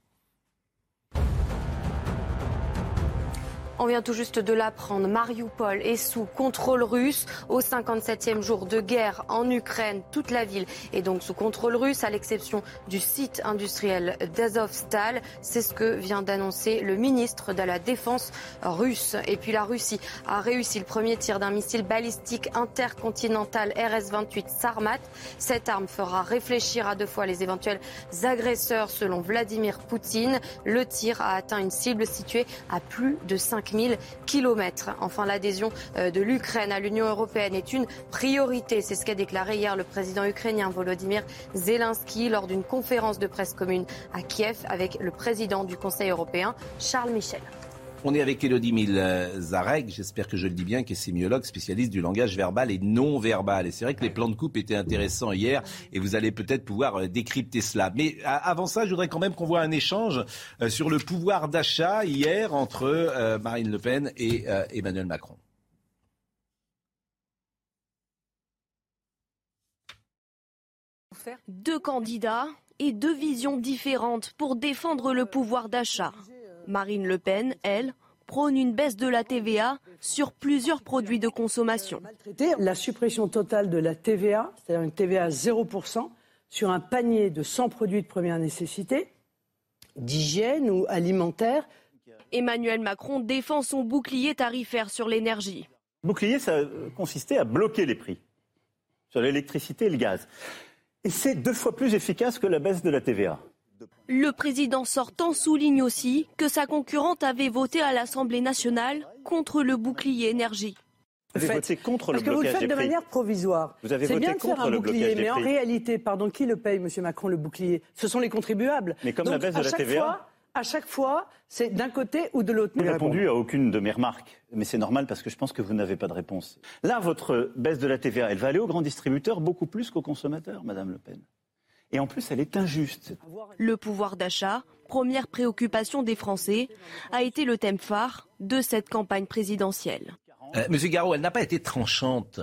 Speaker 2: On vient tout juste de l'apprendre. Mariupol est sous contrôle russe. Au 57e jour de guerre en Ukraine, toute la ville est donc sous contrôle russe, à l'exception du site industriel d'Azovstal. C'est ce que vient d'annoncer le ministre de la Défense russe. Et puis la Russie a réussi le premier tir d'un missile balistique intercontinental RS-28 Sarmat. Cette arme fera réfléchir à deux fois les éventuels agresseurs selon Vladimir Poutine. Le tir a atteint une cible située à plus de 5 5000 km. Enfin, l'adhésion euh, de l'Ukraine à l'Union européenne est une priorité. C'est ce qu'a déclaré hier le président ukrainien Volodymyr Zelensky lors d'une conférence de presse commune à Kiev avec le président du Conseil européen, Charles Michel.
Speaker 1: On est avec Elodie Milzarek, j'espère que je le dis bien, qui est sémiologue, spécialiste du langage verbal et non verbal. Et c'est vrai que les plans de coupe étaient intéressants hier et vous allez peut-être pouvoir euh, décrypter cela. Mais avant ça, je voudrais quand même qu'on voit un échange euh, sur le pouvoir d'achat hier entre euh, Marine Le Pen et Emmanuel Macron.
Speaker 12: Deux candidats et deux visions différentes pour défendre le pouvoir d'achat. Marine Le Pen, elle, prône une baisse de la TVA sur plusieurs produits de consommation.
Speaker 7: La suppression totale de la TVA, c'est-à-dire une TVA à 0% sur un panier de 100 produits de première nécessité, d'hygiène ou alimentaire.
Speaker 12: Emmanuel Macron défend son bouclier tarifaire sur l'énergie.
Speaker 11: Bouclier, ça consistait à bloquer les prix sur l'électricité et le gaz. Et c'est deux fois plus efficace que la baisse de la TVA.
Speaker 12: Le président sortant souligne aussi que sa concurrente avait voté à l'Assemblée nationale contre le bouclier énergie.
Speaker 11: Vous avez voté contre le
Speaker 7: Parce que vous le faites de manière provisoire.
Speaker 11: Vous avez
Speaker 7: C'est
Speaker 11: voté
Speaker 7: bien de faire
Speaker 11: contre
Speaker 7: un
Speaker 11: le
Speaker 7: bouclier,
Speaker 11: blocage
Speaker 7: mais en réalité, pardon, qui le paye, Monsieur Macron, le bouclier? Ce sont les contribuables.
Speaker 11: Mais comme
Speaker 7: Donc,
Speaker 11: la baisse de
Speaker 7: à
Speaker 11: la
Speaker 7: chaque
Speaker 11: TVA.
Speaker 7: fois- à chaque fois, c'est d'un côté ou de l'autre.
Speaker 11: Vous n'avez répondu à aucune de mes remarques, mais c'est normal parce que je pense que vous n'avez pas de réponse. Là, votre baisse de la TVA, elle va aller aux grands distributeurs beaucoup plus qu'aux consommateurs, Madame Le Pen. Et en plus, elle est injuste.
Speaker 12: Le pouvoir d'achat, première préoccupation des Français, a été le thème phare de cette campagne présidentielle.
Speaker 1: Euh, Monsieur Garot, elle n'a pas été tranchante,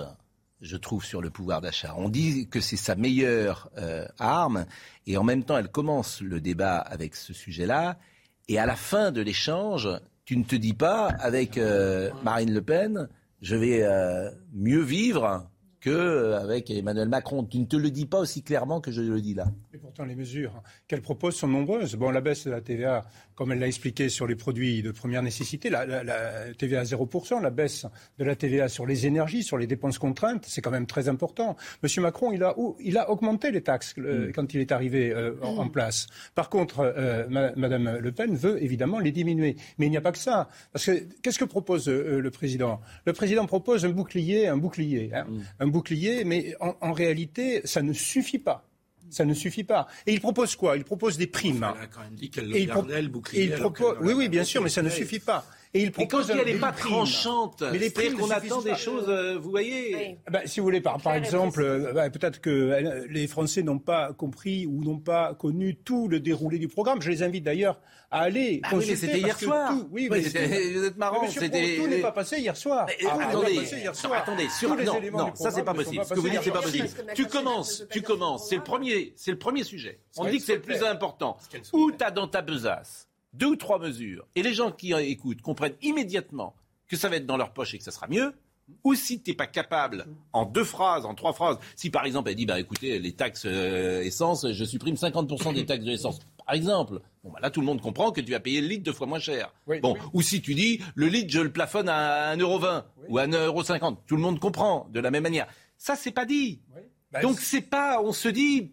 Speaker 1: je trouve, sur le pouvoir d'achat. On dit que c'est sa meilleure euh, arme, et en même temps, elle commence le débat avec ce sujet-là, et à la fin de l'échange, tu ne te dis pas, avec euh, Marine Le Pen, je vais euh, mieux vivre qu'avec Emmanuel Macron. Tu ne te le dis pas aussi clairement que je le dis là.
Speaker 6: Et pourtant, les mesures qu'elle propose sont nombreuses. Bon, la baisse de la TVA, comme elle l'a expliqué sur les produits de première nécessité, la, la- la TVA à 0%, la baisse de la TVA sur les énergies, sur les dépenses contraintes, c'est quand même très important. Monsieur Macron, il a, ou- il a augmenté les taxes euh, quand il est arrivé euh, en, en place. Par contre, euh, ma- Madame Le Pen veut évidemment les diminuer. Mais il n'y a pas que ça. Parce que qu'est-ce que propose euh, le président? Le président propose un bouclier, un bouclier, hein, un bouclier, mais en, en réalité, ça ne suffit pas. Ça ne suffit pas. Et il propose quoi? Il propose des primes.
Speaker 4: Elle a quand même dit qu'elle
Speaker 6: Et
Speaker 4: le
Speaker 6: il pro-
Speaker 4: gardait, le bouclier.
Speaker 6: et il
Speaker 4: alors
Speaker 6: propose- oui, oui, bien sûr, mais ça ne suffit pas. Et il
Speaker 1: Et quand
Speaker 6: propose
Speaker 1: je dis elle n'est pas
Speaker 6: primes.
Speaker 1: tranchante,
Speaker 6: Mais les
Speaker 1: c'est-à-dire qu'on attend des choses, euh, vous voyez.
Speaker 6: Ben, si vous voulez, par, par exemple, euh, ben, peut-être que euh, les Français n'ont pas compris ou n'ont pas connu tout le déroulé du programme. Je les invite d'ailleurs à aller
Speaker 1: Ah oui, c'était hier soir.
Speaker 6: tout- oui,
Speaker 1: Oui,
Speaker 6: mais
Speaker 1: vous êtes marrant,
Speaker 6: Mais monsieur
Speaker 1: c'était-
Speaker 6: tout n'est pas passé hier soir.
Speaker 1: Mais,
Speaker 6: Tout
Speaker 1: ah,
Speaker 6: n'est pas
Speaker 1: attendez,
Speaker 6: passé hier soir.
Speaker 1: attendez, sur,
Speaker 6: les
Speaker 1: non,
Speaker 6: éléments
Speaker 1: non, ça c'est pas possible. Ce que vous dites, c'est pas possible. Tu commences, tu commences. C'est le premier, c'est le premier sujet. On
Speaker 6: Oui,
Speaker 1: dit que c'est le plus important. Où tu as dans ta besace? Deux ou trois mesures et les gens qui écoutent comprennent immédiatement que ça va être dans leur poche et que ça sera mieux. Ou si tu n'es pas capable, en deux phrases, en trois phrases, si par exemple elle dit, bah écoutez, les taxes euh, essence, je supprime 50% des taxes de l'essence, par exemple, bon, bah, là tout le monde comprend que tu vas payer le litre deux fois moins cher. bon, ou si tu dis, le litre, je le plafonne à 1,20€ ou à 1,50€, tout le monde comprend de la même manière. Ça, c'est pas dit.
Speaker 6: Bah,
Speaker 1: Donc c'est pas, on se dit,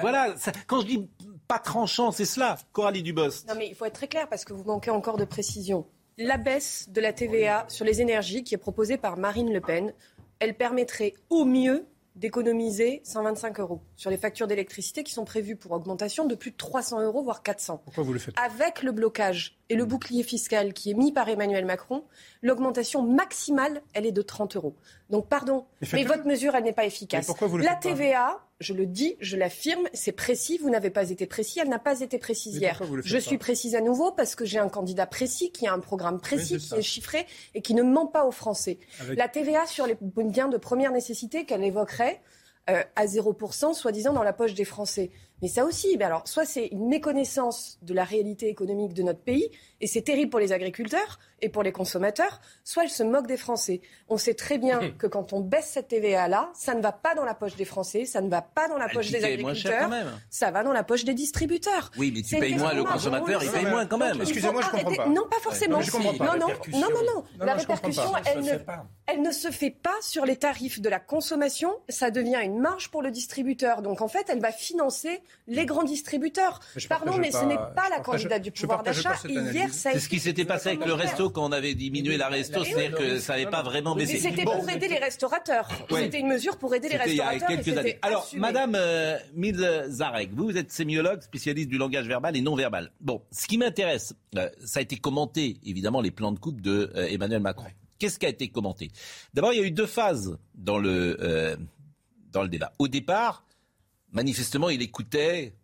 Speaker 1: voilà, ça- quand je dis pas tranchant, c'est cela, Coralie Dubos.
Speaker 3: Non, mais il faut être très clair parce que vous manquez encore de précision. La baisse de la TVA sur les énergies qui est proposée par Marine Le Pen, elle permettrait au mieux d'économiser 125 euros sur les factures d'électricité qui sont prévues pour augmentation de plus de 300 euros, voire 400.
Speaker 6: Pourquoi vous le faites
Speaker 3: Avec le blocage et le bouclier fiscal qui est mis par Emmanuel Macron, l'augmentation maximale, elle est de 30 euros. Donc, pardon,
Speaker 6: Mais
Speaker 3: votre mesure, elle n'est pas efficace.
Speaker 6: Mais pourquoi vous le
Speaker 3: la
Speaker 6: faites pas
Speaker 3: TVA, je le dis, je l'affirme, c'est précis. Vous n'avez pas été précis, elle n'a pas été précise hier. Je suis précise à nouveau parce que j'ai un candidat précis qui a un programme précis, qui est chiffré et qui ne ment pas aux Français.
Speaker 6: Avec-
Speaker 3: La TVA sur les biens de première nécessité qu'elle évoquerait euh, à 0%, soi-disant dans la poche des Français. Mais ça aussi, ben alors, soit c'est une méconnaissance de la réalité économique de notre pays, et c'est terrible pour les agriculteurs et pour les consommateurs, soit elle se moque des Français. On sait très bien que quand on baisse cette TVA-là, ça ne va pas dans la poche des Français, ça ne va pas dans la poche des agriculteurs, ça va dans la poche des distributeurs.
Speaker 1: Oui, mais tu payes moins le consommateur, il
Speaker 3: on
Speaker 1: paye moins quand même.
Speaker 6: Excusez-moi, je comprends pas.
Speaker 3: Non, pas forcément.
Speaker 6: Ouais, je comprends pas.
Speaker 3: Non, non, non, non, La répercussion, elle ne se fait pas sur les tarifs de la consommation. Ça devient une marge pour le distributeur. Donc, en fait, elle va financer les grands distributeurs. Pardon, mais ce n'est pas la candidate du pouvoir d'achat.
Speaker 1: Hier, ça C'est ce qui s'était passé avec le resto quand on avait diminué la resto, c'est-à-dire que ça n'avait pas vraiment baissé.
Speaker 3: C'était pour aider les restaurateurs. C'était une mesure pour aider les restaurateurs. Il y a quelques années.
Speaker 1: Alors, Madame euh, Zarek, vous, vous êtes sémiologue, spécialiste du langage verbal et non verbal. Bon, ce qui m'intéresse, euh, ça a été commenté, évidemment, les plans de coupe de euh, Emmanuel Macron. Qu'est-ce qui a été commenté? D'abord, il y a eu deux phases dans le, euh, dans le débat. Au départ, manifestement, il écoutait.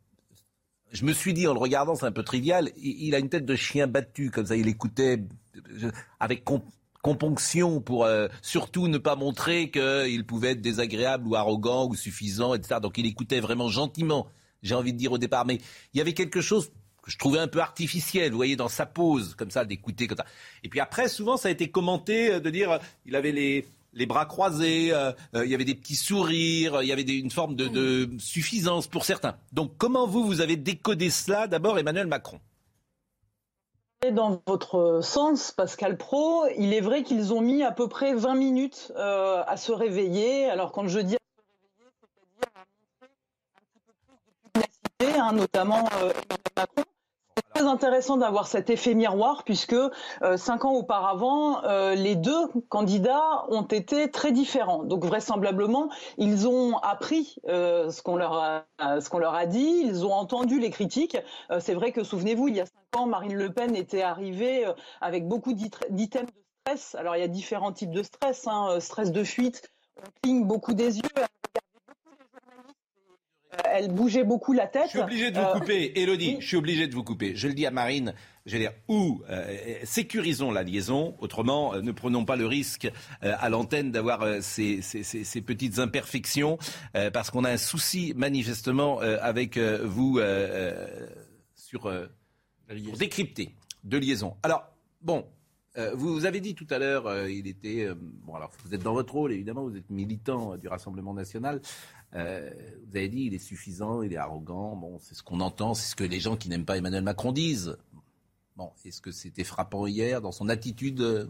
Speaker 1: Je me suis dit, en le regardant, c'est un peu trivial, il, a une tête de chien battu, comme ça, il écoutait avec componction pour surtout ne pas montrer qu'il pouvait être désagréable ou arrogant ou suffisant, etc. Donc il écoutait vraiment gentiment, j'ai envie de dire au départ. Mais il y avait quelque chose que je trouvais un peu artificiel, vous voyez, dans sa pose, comme ça, d'écouter. Et puis après, souvent, ça a été commenté euh, de dire, euh, il avait les, les bras croisés, euh, il y avait des petits sourires, il y avait une forme de, de, suffisance pour certains. Donc comment vous, vous avez décodé cela D'abord, Emmanuel Macron?
Speaker 13: Dans votre sens, Pascal Pro, il est vrai qu'ils ont mis à peu près 20 minutes à se réveiller. Alors quand je dis à se réveiller, c'est-à-dire à montrer un petit peu plus de pugnacité, hein, notamment Emmanuel Macron. Très intéressant d'avoir cet effet miroir puisque euh, cinq ans auparavant, euh, les deux candidats ont été très différents. Donc vraisemblablement, ils ont appris euh, ce qu'on leur a, ce qu'on leur a dit, ils ont entendu les critiques. c'est vrai que souvenez-vous, il y a cinq ans, Marine Le Pen était arrivée avec beaucoup d'items de stress. Alors il y a différents types de stress, hein, stress de fuite, on cligne beaucoup des yeux elle bougeait beaucoup la tête.
Speaker 1: Je suis obligé de vous euh, couper, Elodie, je suis obligé de vous couper. Je le dis à Marine, je veux dire, ou euh, sécurisons la liaison, autrement, euh, ne prenons pas le risque à l'antenne d'avoir ces, ces, petites imperfections, parce qu'on a un souci manifestement avec vous sur pour décrypter de liaison. Alors, bon, vous avez dit tout à l'heure, il était. bon, alors vous êtes dans votre rôle, évidemment, vous êtes militant du Rassemblement national. Euh, vous avez dit, il est suffisant, il est arrogant. Bon, c'est ce qu'on entend, c'est ce que les gens qui n'aiment pas Emmanuel Macron disent. Bon, est-ce que c'était frappant hier dans son attitude euh,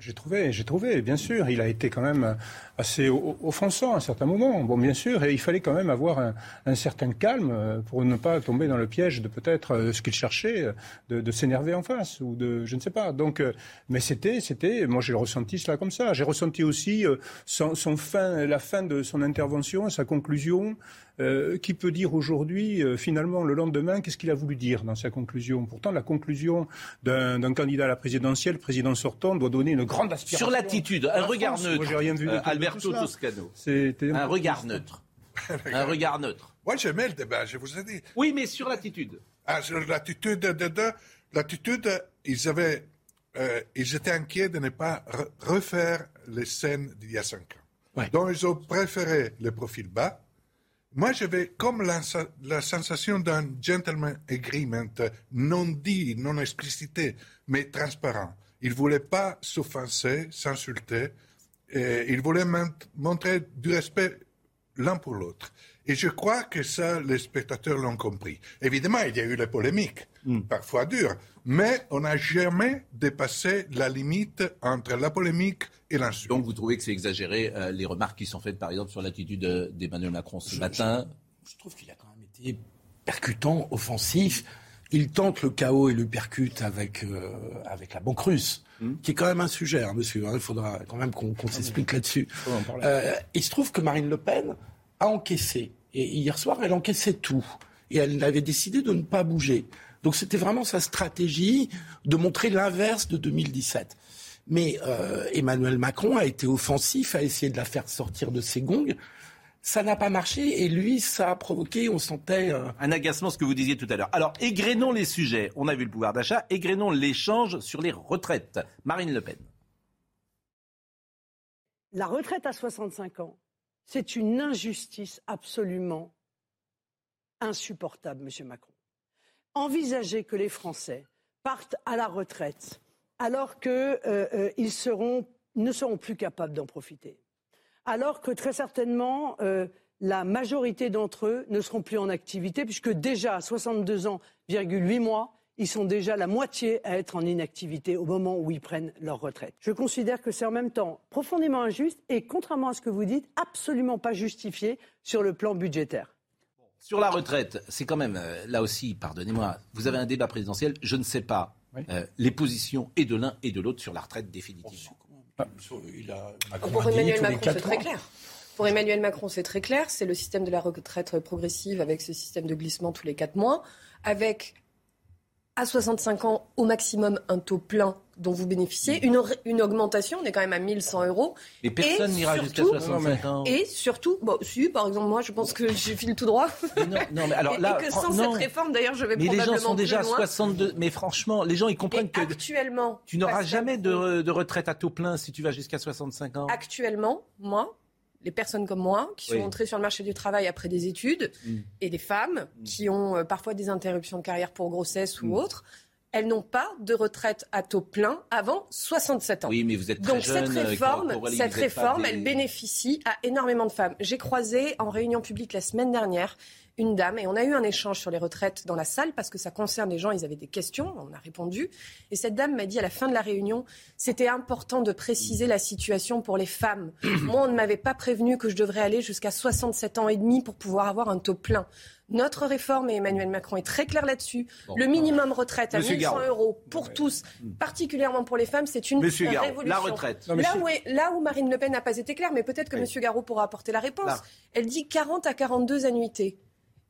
Speaker 6: j'ai trouvé, j'ai trouvé, bien sûr. Il a été quand même assez offensant à un certain moment. Bon, bien sûr, et il fallait quand même avoir un, certain calme euh, pour ne pas tomber dans le piège de peut-être euh, ce qu'il cherchait, euh, de, s'énerver en face ou de, je ne sais pas. Donc, mais c'était, c'était, moi j'ai ressenti cela comme ça. J'ai ressenti aussi son fin, la fin de son intervention, sa conclusion, euh, qui peut dire aujourd'hui, euh, finalement, le lendemain, qu'est-ce qu'il a voulu dire dans sa conclusion? Pourtant, la conclusion d'un candidat à la présidentielle, président sortant, doit donner une grande aspiration.
Speaker 1: Sur l'attitude, un regard neutre. Moi, rien vu euh, Alberto Toscano. Un regard neutre. un regard neutre.
Speaker 5: Moi, j'aimais le débat, je vous ai dit.
Speaker 1: Oui, mais sur l'attitude.
Speaker 5: Ah, sur l'attitude de, de, l'attitude, ils avaient, ils étaient inquiets de ne pas refaire les scènes d'il y a cinq ans. Donc, ils ont préféré le profil bas moi, j'avais comme la, sensation d'un gentleman agreement non dit, non explicité, mais transparent. Il ne voulait pas s'offenser, s'insulter. Il voulait montrer du respect l'un pour l'autre. Et je crois que ça, les spectateurs l'ont compris. Évidemment, il y a eu les polémiques, hmm. parfois dures, mais on n'a jamais dépassé la limite entre la polémique et l'insulte.
Speaker 1: Donc vous trouvez que c'est exagéré euh, les remarques qui sont faites, par exemple, sur l'attitude d'Emmanuel Macron ce matin
Speaker 4: je, trouve qu'il a quand même été percutant, offensif. Il tente le chaos et le percute avec, euh, avec la banque russe, hmm. qui est quand même un sujet, hein, monsieur. Hein. il faudra quand même qu'on ah, s'explique là-dessus. Euh, il se trouve que Marine Le Pen a encaissé et hier soir, elle encaissait tout. Et elle avait décidé de ne pas bouger. Donc c'était vraiment sa stratégie de montrer l'inverse de 2017. Mais euh, Emmanuel Macron a été offensif, a essayé de la faire sortir de ses gongs. Ça n'a pas marché et lui, ça a provoqué, on sentait...
Speaker 1: Euh, Un agacement, ce que vous disiez tout à l'heure. Alors, égrénons les sujets. On a vu le pouvoir d'achat, égrénons l'échange sur les retraites. Marine Le Pen.
Speaker 7: La retraite à 65 ans, c'est une injustice absolument insupportable, Monsieur Macron. Envisager que les Français partent à la retraite alors qu'ils euh, euh, ne seront plus capables d'en profiter, alors que très certainement euh, la majorité d'entre eux ne seront plus en activité, puisque déjà à 62 ans, 8 mois, ils sont déjà la moitié à être en inactivité au moment où ils prennent leur retraite. Je considère que c'est en même temps profondément injuste et, contrairement à ce que vous dites, absolument pas justifié sur le plan budgétaire.
Speaker 1: Sur la retraite, c'est quand même, là aussi, pardonnez-moi, vous avez un débat présidentiel, je ne sais pas euh, les positions et de l'un et de l'autre sur la retraite définitivement.
Speaker 3: Pour Emmanuel Macron, c'est très clair. Pour Emmanuel Macron, c'est très clair. C'est le système de la retraite progressive avec ce système de glissement tous les quatre mois, avec à 65 ans au maximum un taux plein dont vous bénéficiez, une, une augmentation, on est quand même à 1100 euros.
Speaker 1: Et personne n'ira jusqu'à 65 ans.
Speaker 3: Et surtout, bon, si, par exemple, moi, je pense que j'ai file tout droit.
Speaker 1: non, mais alors là,
Speaker 3: et, que sans cette réforme, d'ailleurs, je vais
Speaker 1: mais
Speaker 3: probablement
Speaker 1: les gens sont déjà
Speaker 3: à
Speaker 1: 62. Mais franchement, les gens, ils comprennent que
Speaker 3: actuellement,
Speaker 1: tu n'auras jamais de, de retraite à taux plein si tu vas jusqu'à 65 ans.
Speaker 3: Actuellement, moi, les personnes comme moi qui sont entrées sur le marché du travail après des études
Speaker 1: Mm.
Speaker 3: et des femmes qui ont euh, parfois des interruptions de carrière pour grossesse ou
Speaker 1: Mm.
Speaker 3: autre, elles n'ont pas de retraite à taux plein avant 67 ans.
Speaker 1: Oui, mais vous êtes très
Speaker 3: Donc
Speaker 1: jeune,
Speaker 3: cette
Speaker 1: euh,
Speaker 3: réforme,
Speaker 1: Coralie,
Speaker 3: cette réforme,
Speaker 1: des-
Speaker 3: elle bénéficie à énormément de femmes. J'ai croisé en réunion publique la semaine dernière une dame et on a eu un échange sur les retraites dans la salle parce que ça concerne les gens, ils avaient des questions, on a répondu. Et cette dame m'a dit à la fin de la réunion, c'était important de préciser la situation pour les femmes. Moi, on ne m'avait pas prévenu que je devrais aller jusqu'à 67 ans et demi pour pouvoir avoir un taux plein. Notre réforme, et Emmanuel Macron est très clair là-dessus,
Speaker 1: Bon.
Speaker 3: le minimum retraite à
Speaker 1: Monsieur
Speaker 3: 1100
Speaker 1: Garot.
Speaker 3: euros pour tous, particulièrement pour les femmes, c'est une
Speaker 1: Monsieur
Speaker 3: révolution.
Speaker 1: la retraite.
Speaker 6: Non,
Speaker 3: là, où est- là où Marine Le Pen n'a pas été claire, mais peut-être que
Speaker 1: Oui.
Speaker 3: M. Garot pourra apporter la réponse.
Speaker 1: Là.
Speaker 3: Elle dit 40 à 42 annuités.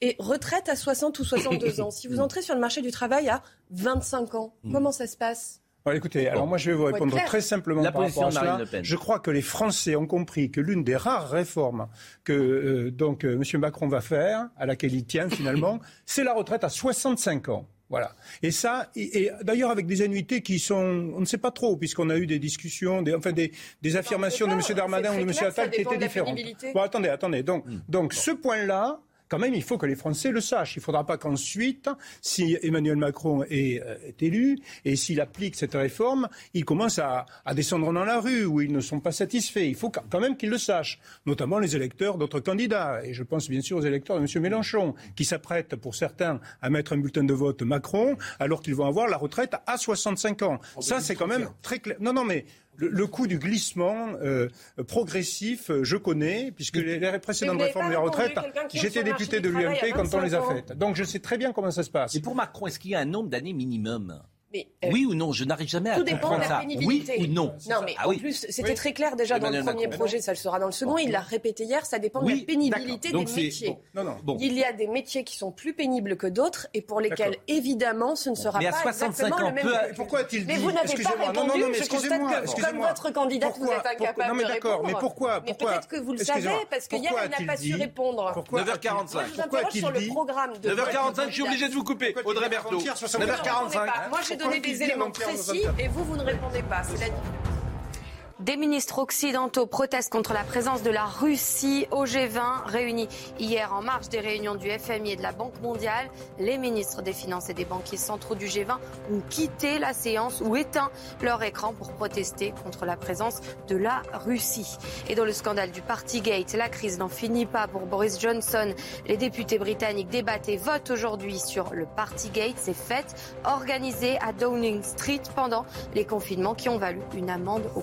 Speaker 3: Et retraite à 60 ou 62 ans. Si vous entrez sur le marché du travail à 25 ans,
Speaker 1: Mm.
Speaker 3: comment ça se passe
Speaker 6: écoutez, alors moi je vais vous répondre très simplement
Speaker 1: La
Speaker 6: par
Speaker 1: position
Speaker 6: rapport à cela.
Speaker 1: Le Pen.
Speaker 6: Je crois que les Français ont compris que l'une des rares réformes que euh, donc euh, M. Macron va faire, à laquelle il tient finalement, c'est la retraite à 65 ans. Voilà. Et ça, et, et d'ailleurs avec des annuités qui sont, on ne sait pas trop, puisqu'on a eu des discussions, des, enfin des, des affirmations de M. Darmanin ou de M. Attal qui étaient différentes. Bon, attendez, attendez. Donc,
Speaker 1: Hmm.
Speaker 6: donc ce point-là, quand même, il faut que les Français le sachent. Il ne faudra pas qu'ensuite, si Emmanuel Macron est, euh, est élu et s'il applique cette réforme, il commence à, à descendre dans la rue où ils ne sont pas satisfaits. Il faut quand même qu'ils le sachent, notamment les électeurs d'autres candidats. Et je pense bien sûr aux électeurs de M. Mélenchon, qui s'apprêtent pour certains à mettre un bulletin de vote Macron, alors qu'ils vont avoir la retraite à 65 ans. Ça, c'est quand même très clair. Non, non, mais le, le coût du glissement euh, progressif, euh, je connais, puisque les, les précédentes réformes
Speaker 3: pas
Speaker 6: de la
Speaker 3: répondu
Speaker 6: retraite,
Speaker 3: à quelqu'un qui est
Speaker 6: j'étais député de l'UMP quand on les a
Speaker 3: 25 ans.
Speaker 6: faites. Donc je sais très bien comment ça se passe.
Speaker 1: Et pour Macron, est-ce qu'il y a un nombre d'années minimum?
Speaker 3: Mais, euh,
Speaker 1: Oui ou non Je n'arrive jamais à
Speaker 3: Tout dépend
Speaker 1: comprendre
Speaker 3: de la
Speaker 1: ça.
Speaker 3: pénibilité.
Speaker 1: Oui ou non
Speaker 3: Non, mais
Speaker 1: Ah
Speaker 3: en plus, c'était
Speaker 1: Oui.
Speaker 3: très clair déjà dans le premier
Speaker 1: Macron.
Speaker 3: projet, ça le sera dans le second. Il l'a répété hier, ça dépend de la pénibilité des métiers.
Speaker 1: bon.
Speaker 6: Non, non.
Speaker 1: Bon.
Speaker 3: Il y a des métiers qui sont plus pénibles que d'autres et pour lesquels, évidemment, ce ne sera
Speaker 1: Mais à
Speaker 3: pas
Speaker 1: 65
Speaker 3: exactement
Speaker 1: ans,
Speaker 3: le même
Speaker 1: peu à-.
Speaker 6: Pourquoi a-t-il
Speaker 3: Mais vous n'avez pas
Speaker 6: Excusez-moi,
Speaker 3: répondu.
Speaker 6: non, non, non, mais
Speaker 3: je constate
Speaker 6: excusez-moi,
Speaker 3: que, comme
Speaker 6: excusez-moi.
Speaker 3: votre candidate, vous
Speaker 6: Pourquoi
Speaker 3: êtes incapable
Speaker 6: Pourquoi- non, mais
Speaker 3: de
Speaker 6: d'accord,
Speaker 3: répondre.
Speaker 6: mais pourquoi-
Speaker 3: Mais
Speaker 6: pourquoi
Speaker 3: peut-être que vous le
Speaker 6: Excusez-moi.
Speaker 3: savez, parce qu'hier,
Speaker 6: Pourquoi
Speaker 3: il n'a pas su répondre.
Speaker 6: Pourquoi
Speaker 1: 9h45.
Speaker 3: Moi, je vous interroge sur le programme de
Speaker 1: 9h45, je suis obligé de vous couper. Audrey Berthaud.
Speaker 6: avant-hier, 60
Speaker 3: Vous ne répondez
Speaker 1: 9h45.
Speaker 3: pas. Moi, j'ai
Speaker 6: Pourquoi
Speaker 3: des éléments précis
Speaker 6: 60?
Speaker 3: et vous, vous ne répondez pas. C'est la
Speaker 2: Des ministres occidentaux protestent contre la présence de la Russie au G20, réunis hier en marge des réunions du FMI et de la Banque mondiale. Les ministres des Finances et des banquiers centraux du G20 ont quitté la séance ou éteint leur écran pour protester contre la présence de la Russie. Et dans le scandale du Partygate, la crise n'en finit pas pour Boris Johnson. Les députés britanniques débattent et votent aujourd'hui sur le Partygate, ces fêtes organisées à Downing Street pendant les confinements qui ont valu une amende au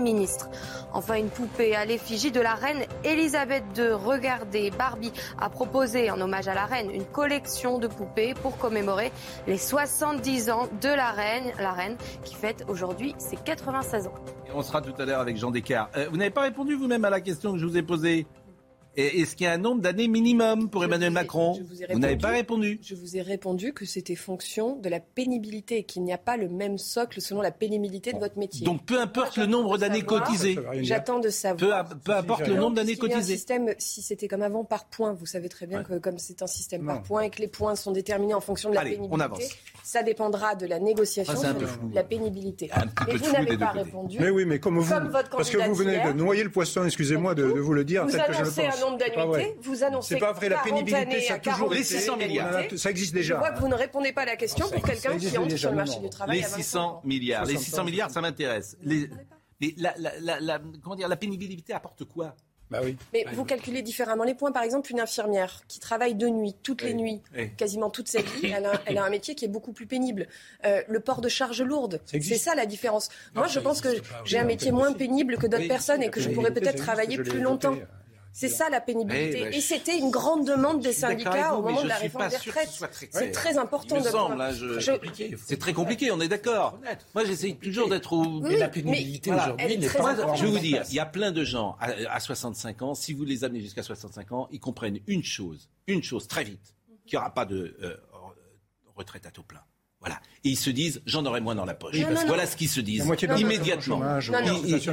Speaker 2: Ministre. Enfin, une poupée à l'effigie de la reine Elisabeth II. Regardez, Barbie a proposé en hommage à la reine une collection de poupées pour commémorer les 70 ans de la reine, la reine qui fête aujourd'hui ses 96 ans.
Speaker 1: On sera tout à l'heure avec Jean Descartes. Euh, vous n'avez pas répondu vous-même à la question que je vous ai posée. Et Est-ce qu'il y a un nombre d'années minimum pour
Speaker 3: Je
Speaker 1: Emmanuel
Speaker 3: vous ai-
Speaker 1: Macron
Speaker 3: vous
Speaker 1: n'avez pas répondu.
Speaker 3: Je vous ai répondu que c'était fonction de la pénibilité, qu'il n'y a pas le même socle selon la pénibilité de votre métier.
Speaker 1: Donc peu importe le nombre d'années cotisées.
Speaker 3: J'attends de
Speaker 1: Peu,
Speaker 3: savoir.
Speaker 1: à- peu importe le nombre d'années cotisées.
Speaker 3: système, si c'était comme avant par points, vous savez très bien
Speaker 1: Ouais.
Speaker 3: que comme c'est un système
Speaker 6: Non.
Speaker 3: par points et que les points sont déterminés en fonction de la
Speaker 1: Allez, on
Speaker 3: pénibilité,
Speaker 1: avance.
Speaker 3: ça dépendra de la négociation
Speaker 1: Ah, peu flou.
Speaker 3: la pénibilité.
Speaker 1: Un
Speaker 3: Et
Speaker 1: peu de
Speaker 3: vous n'avez pas répondu.
Speaker 6: Mais oui, mais comme vous,
Speaker 3: Comme votre
Speaker 6: parce que vous venez de noyer le poisson, excusez-moi de, de vous le dire,
Speaker 3: Vous
Speaker 6: tel que je le
Speaker 3: annoncez
Speaker 6: pense.
Speaker 3: un nombre
Speaker 6: C'est pas vrai.
Speaker 3: d'annuités, vous annoncez
Speaker 6: C'est pas vrai, la
Speaker 3: 40
Speaker 6: pénibilité,
Speaker 3: années
Speaker 6: ça a
Speaker 3: à
Speaker 6: toujours
Speaker 3: 40
Speaker 1: Les
Speaker 6: été.
Speaker 1: 600 milliards.
Speaker 6: Ça existe
Speaker 3: Je
Speaker 6: déjà.
Speaker 3: vois que vous ne répondez pas à la question
Speaker 6: Ça
Speaker 3: pour quelqu'un qui entre sur le marché du travail
Speaker 1: Les
Speaker 3: à 25
Speaker 1: 600
Speaker 3: ans.
Speaker 1: milliards. Les
Speaker 6: 60
Speaker 1: 600 milliards, ça m'intéresse. Les- la, la- la- la- comment dire, la pénibilité apporte quoi?
Speaker 6: Bah oui.
Speaker 3: Mais vous calculez différemment les points. Par exemple, une infirmière qui travaille de nuit, toutes les nuits,
Speaker 1: Oui.
Speaker 3: quasiment toute sa vie, elle a, elle a un métier qui est beaucoup plus pénible. Euh, le port de charges lourdes, c'est ça la différence.
Speaker 6: Non,
Speaker 3: Moi, je pense que j'ai un métier moins pénible que d'autres personnes et que je pourrais peut-être travailler
Speaker 6: je
Speaker 3: plus longtemps. C'est ça la pénibilité. Eh ben, et c'était une grande demande des syndicats au moment de la réforme des retraites. C'est très important de
Speaker 1: semble, hein, C'est très compliqué, on est d'accord. Moi, j'essaye toujours d'être au.
Speaker 4: Mais la pénibilité aujourd'hui n'est pas.
Speaker 1: Je vais vous dire, il y a plein de gens à, 65 ans, si vous les amenez jusqu'à 65 ans, ils comprennent une chose, une chose très vite, qu'il n'y aura pas de euh, retraite à taux plein. Voilà. Et ils se disent, j'en aurai moins dans la poche. voilà ce qu'ils se disent immédiatement.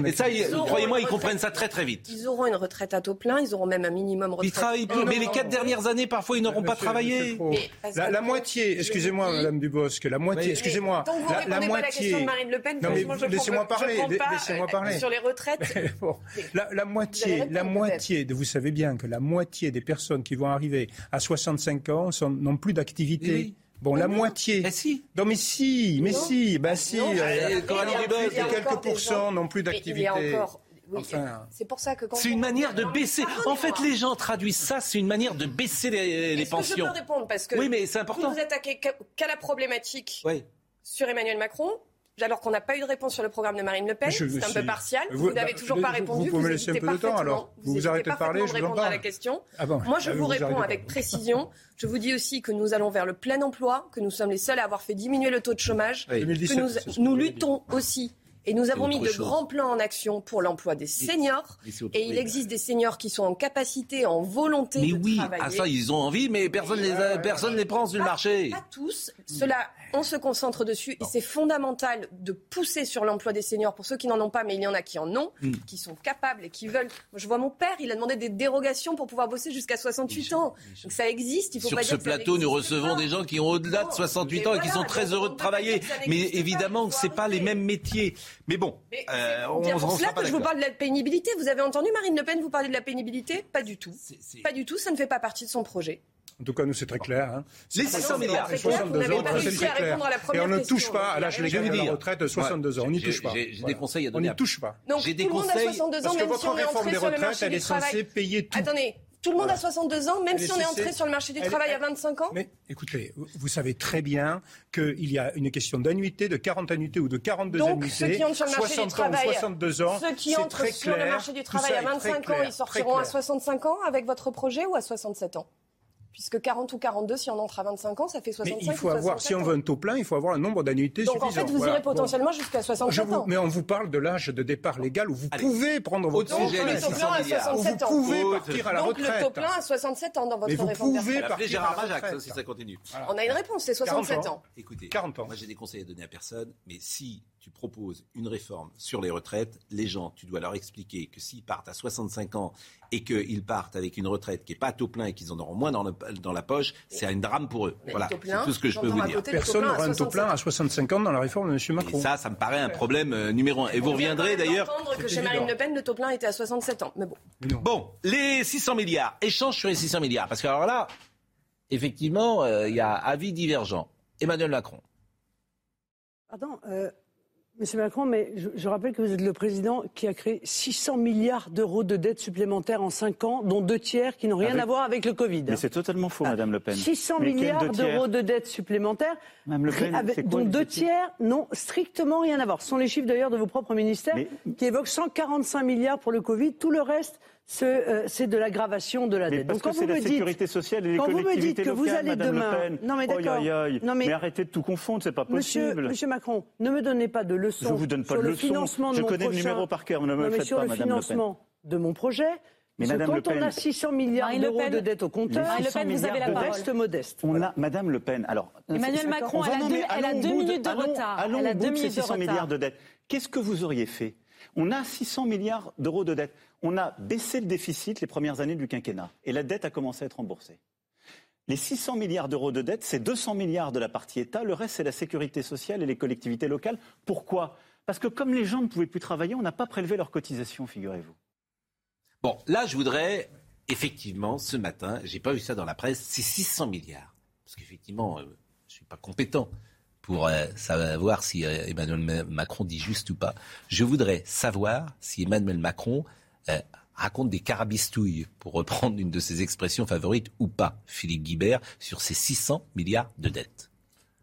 Speaker 1: et ça, croyez-moi, ils comprennent ça très très vite.
Speaker 3: Ils auront une retraite à taux plein, ils auront même un minimum retraite.
Speaker 1: Ils travaillent plus, mais les quatre dernières années, parfois, ils n'auront pas travaillé.
Speaker 6: La, moitié, excusez-moi, Madame Dubosc, la moitié, excusez-moi.
Speaker 3: la, moitié. Pas la question de Marine Le Pen,
Speaker 6: non, mais laissez-moi parler, laissez-moi parler.
Speaker 3: Sur les retraites.
Speaker 6: La moitié, la moitié, vous savez bien que la moitié des personnes qui vont arriver à 65 ans n'ont plus d'activité. Bon, la moitié.
Speaker 1: Mais si.
Speaker 6: Non, mais si, mais si, bah si.
Speaker 1: Non, euh,
Speaker 6: quelques pourcents n'ont plus d'activité.
Speaker 3: c'est pour ça que
Speaker 1: c'est une manière de baisser. En fait, les gens traduisent ça, c'est une manière de baisser les, les pensions. Que
Speaker 3: je peux répondre parce que
Speaker 1: oui, mais c'est important.
Speaker 3: Vous vous attaquez qu'à la problématique sur Emmanuel Macron alors qu'on n'a pas eu de réponse sur le programme de Marine Le Pen. C'est un peu partial. Vous, n'avez toujours pas répondu.
Speaker 6: Vous pouvez me laisser un peu de temps alors. Vous, vous arrêtez de parler, je vous en
Speaker 3: à la question. Ah Moi, je vous réponds avec précision. Je vous dis aussi que nous allons vers le plein emploi, que nous sommes les seuls à avoir fait diminuer le taux de chômage, que nous luttons aussi et nous avons mis de grands plans en action pour l'emploi des seniors. Et il existe des seniors qui sont en capacité, en volonté
Speaker 1: mais
Speaker 3: de
Speaker 1: oui,
Speaker 3: travailler.
Speaker 1: Ah ça, ils ont envie, mais personne ne les, personne les prend sur le marché.
Speaker 3: Pas tous. Cela, on se concentre dessus. Et c'est fondamental de pousser sur l'emploi des seniors pour ceux qui n'en ont pas, mais il y en a qui en ont, hmm. qui sont capables et qui veulent. Moi, je vois mon père, il a demandé des dérogations pour pouvoir bosser jusqu'à 68 ans. Donc ça existe. Il faut
Speaker 1: sur
Speaker 3: pas
Speaker 1: ce plateau, nous recevons des gens qui ont au-delà de 68 ans et qui sont très heureux de travailler. Mais évidemment, ce pas les mêmes métiers. Mais bon.
Speaker 3: Euh, on, pour cela que je vous parle de la pénibilité. Vous avez entendu Marine Le Pen vous parler de la pénibilité? Pas du tout. Pas du tout. Ça ne fait pas partie de son projet.
Speaker 6: En tout cas, nous, c'est très clair. Hein.
Speaker 1: Les 600 milliards.
Speaker 3: Et 62 ans,
Speaker 6: c'est très clair. Et on ne touche pas à l'âge légal de la retraite de 62 ans. On n'y touche pas.
Speaker 1: J'ai des conseils à donner.
Speaker 6: On n'y touche pas.
Speaker 3: Donc, tout le monde a 62 ans, même si on est entré sur le marché du travail.
Speaker 6: payer tout.
Speaker 3: Attendez, tout le monde a 62 ans, même si on est entré sur le marché du travail à 25 ans
Speaker 6: Mais écoutez, vous savez très bien qu'il y a une question d'annuité, de 40 annuités ou de 42
Speaker 3: Donc,
Speaker 6: annuités.
Speaker 3: Ceux qui entrent sur le marché du travail,
Speaker 6: 62 ans,
Speaker 3: ceux qui entrent sur le marché du travail à 25 ans, ils sortiront à 65 ans avec votre projet ou à 67 ans? Puisque 40 ou 42, si on entre à 25 ans, ça fait 65
Speaker 6: Mais il faut avoir, si on veut un taux plein, il faut avoir un nombre d'annuités suffisant. Donc en
Speaker 3: fait, vous irez potentiellement jusqu'à 67 ans.
Speaker 6: Mais on vous parle de l'âge de départ légal où vous pouvez prendre votre.
Speaker 3: Donc le taux plein à 67 ans.
Speaker 6: Vous pouvez partir à la
Speaker 3: retraite. Donc le taux plein à 67 ans dans votre réforme.
Speaker 6: vous pouvez partir
Speaker 1: Gérard Majac, si ça continue.
Speaker 3: On a une réponse, c'est 67 ans.
Speaker 1: Écoutez, 40 ans. moi j'ai des conseils à donner à personne, mais si tu proposes une réforme sur les retraites, les gens, tu dois leur expliquer que s'ils partent à 65 ans et qu'ils partent avec une retraite qui n'est pas à taux plein et qu'ils en auront moins dans, dans la poche, c'est un drame pour eux. voilà, c'est tout ce que je peux vous dire.
Speaker 6: Personne n'aura un taux plein à 65 ans dans la réforme de M. Macron.
Speaker 1: Et ça, ça me paraît un problème euh, numéro un. Et vous reviendrez d'ailleurs.
Speaker 3: que chez Marine Le Pen, le taux plein était à 67 ans. Mais bon.
Speaker 1: Bon, les 600 milliards. Échange sur les 600 milliards. Parce que alors là, effectivement, euh, il y a avis divergent. Emmanuel Macron.
Speaker 7: Pardon, euh, Monsieur Macron, mais je, rappelle que vous êtes le président qui a créé 600 milliards d'euros de dettes supplémentaires en 5 ans, dont deux tiers qui n'ont rien à voir avec le Covid.
Speaker 11: Mais c'est totalement faux, Madame Le Pen.
Speaker 7: 600 milliards d'euros de dettes supplémentaires,
Speaker 11: Madame le Pen,
Speaker 7: dont deux tiers n'ont strictement rien à voir. Ce sont les chiffres d'ailleurs de vos propres ministères qui évoquent 145 milliards pour le Covid. Tout le reste, c'est de l'aggravation de la dette.
Speaker 11: Parce Donc, que c'est la sécurité sociale et les collectivités
Speaker 7: que
Speaker 11: vous allez
Speaker 7: Madame
Speaker 11: demain, Le Pen.
Speaker 7: non mais d'accord,
Speaker 11: mais... arrêtez de tout confondre, c'est pas possible.
Speaker 7: Monsieur, Macron, ne me donnez pas de leçons.
Speaker 11: Je vous donne pas de leçons. Je connais le numéro par cœur, ne me le faites
Speaker 7: sur
Speaker 11: pas,
Speaker 7: le financement de mon projet. Mais Madame quand on a 600 milliards d'euros de dette au compteur,
Speaker 12: Marine Le Pen, vous avez la parole.
Speaker 7: reste modeste.
Speaker 11: On a Madame Le Pen. Alors,
Speaker 12: Emmanuel Macron, elle a deux minutes de retard.
Speaker 11: Allons au bout de ces 600 milliards de dette. Qu'est-ce que vous auriez fait On a 600 milliards d'euros de dette on a baissé le déficit les premières années du quinquennat et la dette a commencé à être remboursée. Les 600 milliards d'euros de dette, c'est 200 milliards de la partie État, le reste c'est la sécurité sociale et les collectivités locales. Pourquoi? Parce que comme les gens ne pouvaient plus travailler, on n'a pas prélevé leurs cotisations, figurez-vous.
Speaker 1: Bon, là je voudrais, effectivement, ce matin, j'ai pas vu ça dans la presse, c'est 600 milliards. Parce qu'effectivement, euh, je ne suis pas compétent pour euh, savoir si euh, Emmanuel Macron dit juste ou pas. Je voudrais savoir si Emmanuel Macron euh, raconte des carabistouilles, pour reprendre une de ses expressions favorites, ou pas, Philippe Guibert, sur ces 600 milliards de dettes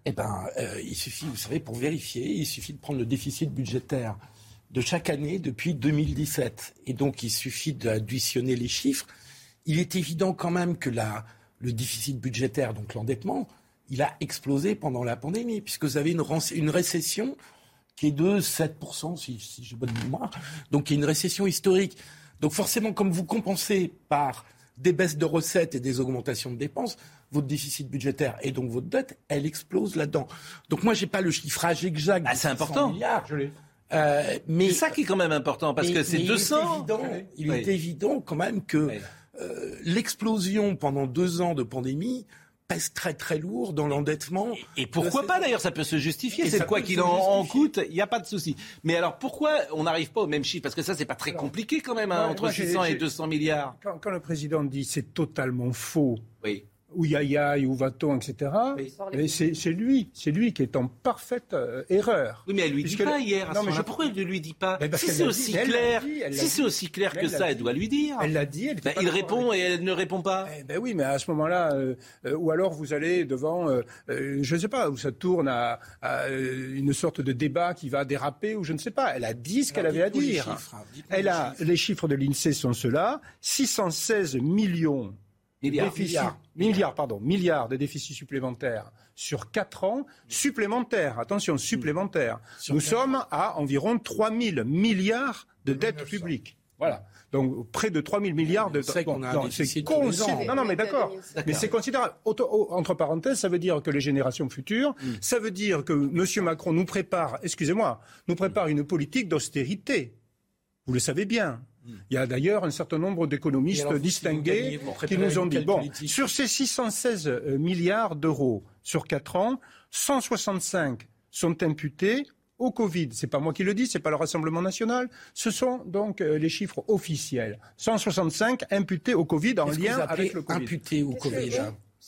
Speaker 4: Eh bien, il suffit, vous savez, pour vérifier, il suffit de prendre le déficit budgétaire de chaque année depuis 2017. Et donc, il suffit d'additionner les chiffres. Il est évident quand même que le déficit budgétaire, donc l'endettement, il a explosé pendant la pandémie, puisque vous avez une, une récession qui est de 7%, si, si j'ai bonne mémoire. Donc, il y a une récession historique. Donc, forcément, comme vous compensez par des baisses de recettes et des augmentations de dépenses, votre déficit budgétaire et donc votre dette, elle explose là-dedans. Donc moi, j'ai pas le chiffrage exact.
Speaker 1: Ah, c'est important.
Speaker 4: Milliards.
Speaker 1: Euh, mais c'est ça qui est quand même important parce que c'est 200.
Speaker 4: Il est évident, quand même que euh, l'explosion pendant deux ans de pandémie pèse très très lourd dans l'endettement.
Speaker 1: Et, pourquoi pas d'ailleurs, ça peut se justifier. C'est quoi qu'il en, coûte, il n'y a pas de souci. Mais alors pourquoi on n'arrive pas au même chiffre? Parce que ça, c'est pas très compliqué quand même, hein, entre 600 et 200 milliards.
Speaker 6: Quand, quand le président dit c'est totalement faux.
Speaker 1: Oui
Speaker 6: où y où va-t-on, etc. C'est lui, c'est lui qui est en parfaite euh, erreur.
Speaker 1: Oui, mais elle lui dit pas hier. non, mais je... Pourquoi elle ne lui dit pas Si c'est aussi clair, si c'est aussi clair que ça, elle doit lui dire.
Speaker 6: Elle l'a dit.
Speaker 1: Ben, il répond et elle ne répond pas.
Speaker 6: Eh ben oui, mais à ce moment-là, euh, euh, ou alors vous allez devant, je ne sais pas, où ça tourne à, une sorte de débat qui va déraper, ou je ne sais pas. Elle a dit ce qu'elle avait à dire. Hein, elle a les chiffres de l'Insee sont ceux-là 616 millions
Speaker 1: Milliards.
Speaker 6: milliards. pardon, milliards de déficits supplémentaires sur 4 ans, supplémentaires, attention, supplémentaires. Nous sommes à environ 3 000 milliards de dettes publiques. Voilà. Donc près de 3 000 milliards de...
Speaker 4: C'est
Speaker 6: considérable. Non, non, mais d'accord. Mais c'est considérable. Entre parenthèses, ça veut dire que les générations futures, mm. ça veut dire que M. Macron nous prépare, excusez-moi, nous prépare une politique d'austérité. Vous le savez bien. Il y a d'ailleurs un certain nombre d'économistes distingués qui nous ont dit, bon, sur ces 616 euh, milliards d'euros sur 4 ans, 165 sont imputés au Covid. C'est pas moi qui le dis, c'est pas le Rassemblement national. Ce sont donc euh, les chiffres officiels. 165 imputés au Covid en lien avec le Covid.
Speaker 4: Imputés au Covid.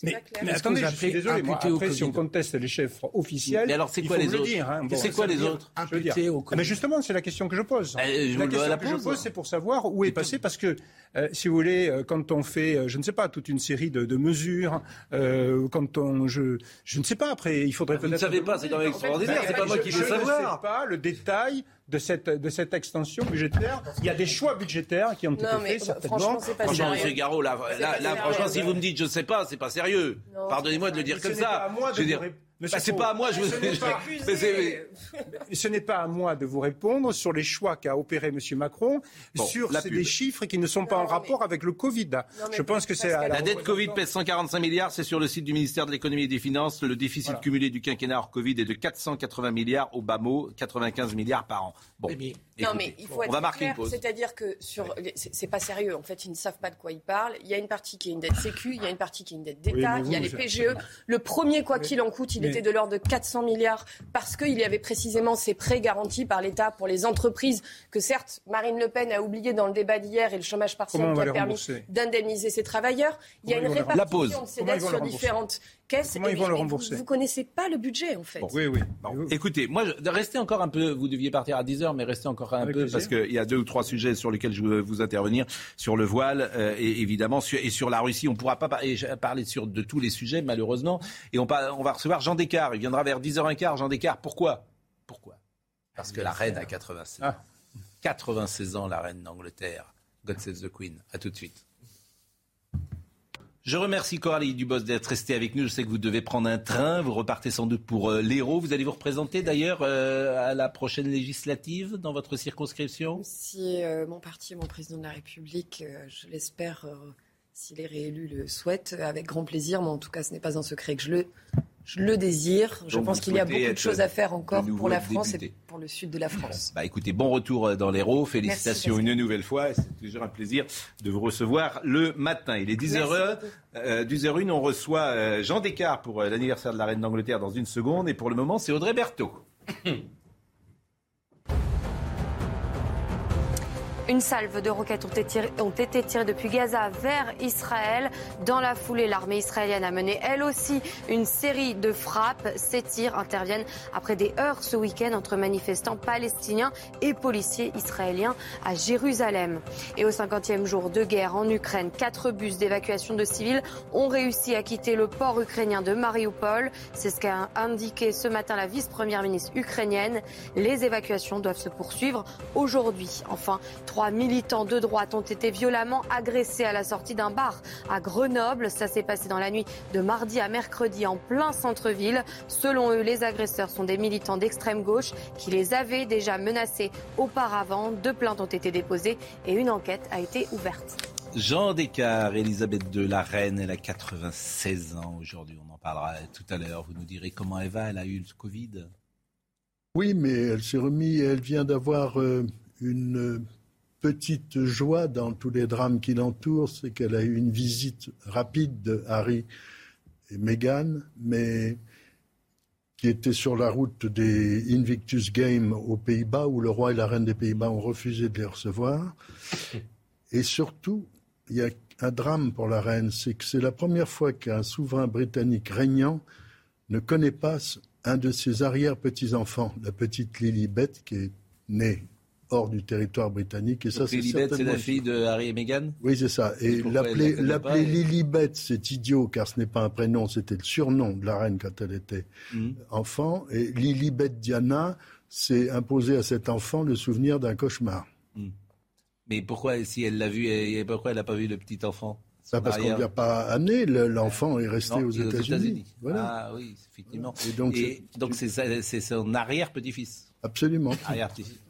Speaker 6: Mais, mais attendez, je suis désolé, moi, après, si on conteste les chiffres officiels,
Speaker 1: mais alors c'est quoi, les autres
Speaker 6: hein.
Speaker 1: C'est quoi les autres
Speaker 6: Mais justement, c'est la question que je pose.
Speaker 1: Eh,
Speaker 6: la question que je pose, c'est pour savoir où est passé, parce que, euh, si vous voulez, euh, quand on fait, euh, je ne sais pas, toute une série de, de mesures, euh, quand on, je, je ne sais pas, après, il faudrait peut-être... Vous
Speaker 1: ne savez pas, c'est quand même extraordinaire, c'est pas moi qui vais savoir.
Speaker 6: Je ne sais pas le détail de cette, de cette extension budgétaire. Il y a des choix budgétaires qui ont été faits, certainement.
Speaker 1: Franchement, c'est pas franchement, M. Garot, là, là, franchement, si vous me dites je ne sais pas, c'est pas sérieux. Pardonnez-moi de le dire comme ça.
Speaker 6: je veux dire,
Speaker 1: bah, c'est pas à moi, je
Speaker 6: vous... Ce n'est pas à moi de vous répondre sur les choix qu'a opéré M. Macron, sur des chiffres qui ne sont pas en rapport avec le Covid. je pense que c'est
Speaker 1: la, dette Covid pèse 145 milliards, c'est sur le site du ministère de l'économie et des finances. Le déficit cumulé du quinquennat hors Covid est de 480 milliards, au bas mot 95 milliards par an. Bon,
Speaker 3: non mais il faut être on va marquer une pause. C'est-à-dire que sur, c'est pas sérieux. En fait, ils ne savent pas de quoi ils parlent. Il y a une partie qui est une dette Sécu, il y a une partie qui est une dette d'État, il y a les PGE. Le premier quoi qu'il en coûte, il est de l'ordre de 400 milliards parce qu'il y avait précisément ces prêts garantis par l'État pour les entreprises que certes Marine Le Pen a oublié dans le débat d'hier et le chômage partiel qui a permis d'indemniser ses travailleurs. Il y a une répartition de ces dettes sur différentes caisses.
Speaker 6: Comment ils vont le rembourser
Speaker 3: Vous ne connaissez pas le budget en fait.
Speaker 6: oui, oui.
Speaker 1: Écoutez, moi, restez encore un peu, vous deviez partir à 10h, mais restez encore un peu parce qu'il y a deux ou trois sujets sur lesquels je veux vous intervenir, sur le voile euh, et évidemment et sur la Russie. On ne pourra pas parler sur, de tous les sujets malheureusement. Et on, on va recevoir Jean Descartes. Il viendra vers 10h15. Jean Descartes, pourquoi? Pourquoi? Parce que la reine a 96 ans. 96 ah. ans, la reine d'Angleterre. God save the Queen. À tout de suite. Je remercie Coralie Dubos d'être restée avec nous. Je sais que vous devez prendre un train. Vous repartez sans doute pour euh, l'Hérault. Vous allez vous représenter d'ailleurs euh, à la prochaine législative dans votre circonscription?
Speaker 3: Si euh, mon parti et mon président de la République, je l'espère, s'il est réélu, le souhaite, avec grand plaisir. Mais en tout cas, ce n'est pas un secret que je le je le désire. Je pense qu'il y a beaucoup de choses à faire encore pour la France et pour le sud de la France.
Speaker 1: Bah écoutez, bon retour euh, dans l'Hérault. Félicitations une nouvelle fois. C'est toujours un plaisir de vous recevoir le matin. Il est 10h, euh, 10h01. On reçoit euh, Jean Descartes pour euh, l'anniversaire de la reine d'Angleterre dans une seconde. Et pour le moment, c'est Audrey Berthaud.
Speaker 2: Une salve de roquettes ont été, tirées, ont été tirées depuis Gaza vers Israël. Dans la foulée, l'armée israélienne a mené elle aussi une série de frappes. Ces tirs interviennent après des heurts ce week-end entre manifestants palestiniens et policiers israéliens à Jérusalem. Et au 50e jour de guerre en Ukraine, quatre bus d'évacuation de civils ont réussi à quitter le port ukrainien de Mariupol. C'est ce qu'a indiqué ce matin la vice-première ministre ukrainienne. Les évacuations doivent se poursuivre aujourd'hui. Enfin, Trois militants de droite ont été violemment agressés à la sortie d'un bar à Grenoble. Ça s'est passé dans la nuit de mardi à mercredi en plein centre-ville. Selon eux, les agresseurs sont des militants d'extrême gauche qui les avaient déjà menacés auparavant. Deux plaintes ont été déposées et une enquête a été ouverte.
Speaker 1: Jean Descartes, Elisabeth II, la reine, elle a 96 ans aujourd'hui. On en parlera tout à l'heure. Vous nous direz comment elle va. Elle a eu le Covid?
Speaker 14: Oui, mais elle s'est remise. Elle vient d'avoir euh, une petite joie dans tous les drames qui l'entourent, c'est qu'elle a eu une visite rapide de Harry et Meghan, mais qui était sur la route des Invictus Games aux Pays-Bas, où le roi et la reine des Pays-Bas ont refusé de les recevoir. Et surtout, il y a un drame pour la reine, c'est que c'est la première fois qu'un souverain britannique régnant ne connaît pas un de ses arrière-petits-enfants, la petite Lilibet, qui est née hors du territoire britannique.
Speaker 1: Et ça, c'est c'est la fille de Harry et Meghan?
Speaker 14: Oui, c'est ça. Et l'appeler Lilibet, c'est idiot, car ce n'est pas un prénom, c'était le surnom de la reine quand elle était hmm. enfant. Et Lilibet Diana, c'est imposer à cet enfant le souvenir d'un cauchemar. Hmm.
Speaker 1: Mais pourquoi, si elle l'a vu, et pourquoi elle n'a pas vu le petit enfant?
Speaker 14: Bah, parce qu'on ne lui a pas amené, l'enfant est resté aux États-Unis.
Speaker 1: voilà. Ah oui, effectivement. Et donc, c'est son arrière-petit-fils.
Speaker 14: Absolument.
Speaker 1: Arrière-petit-fils.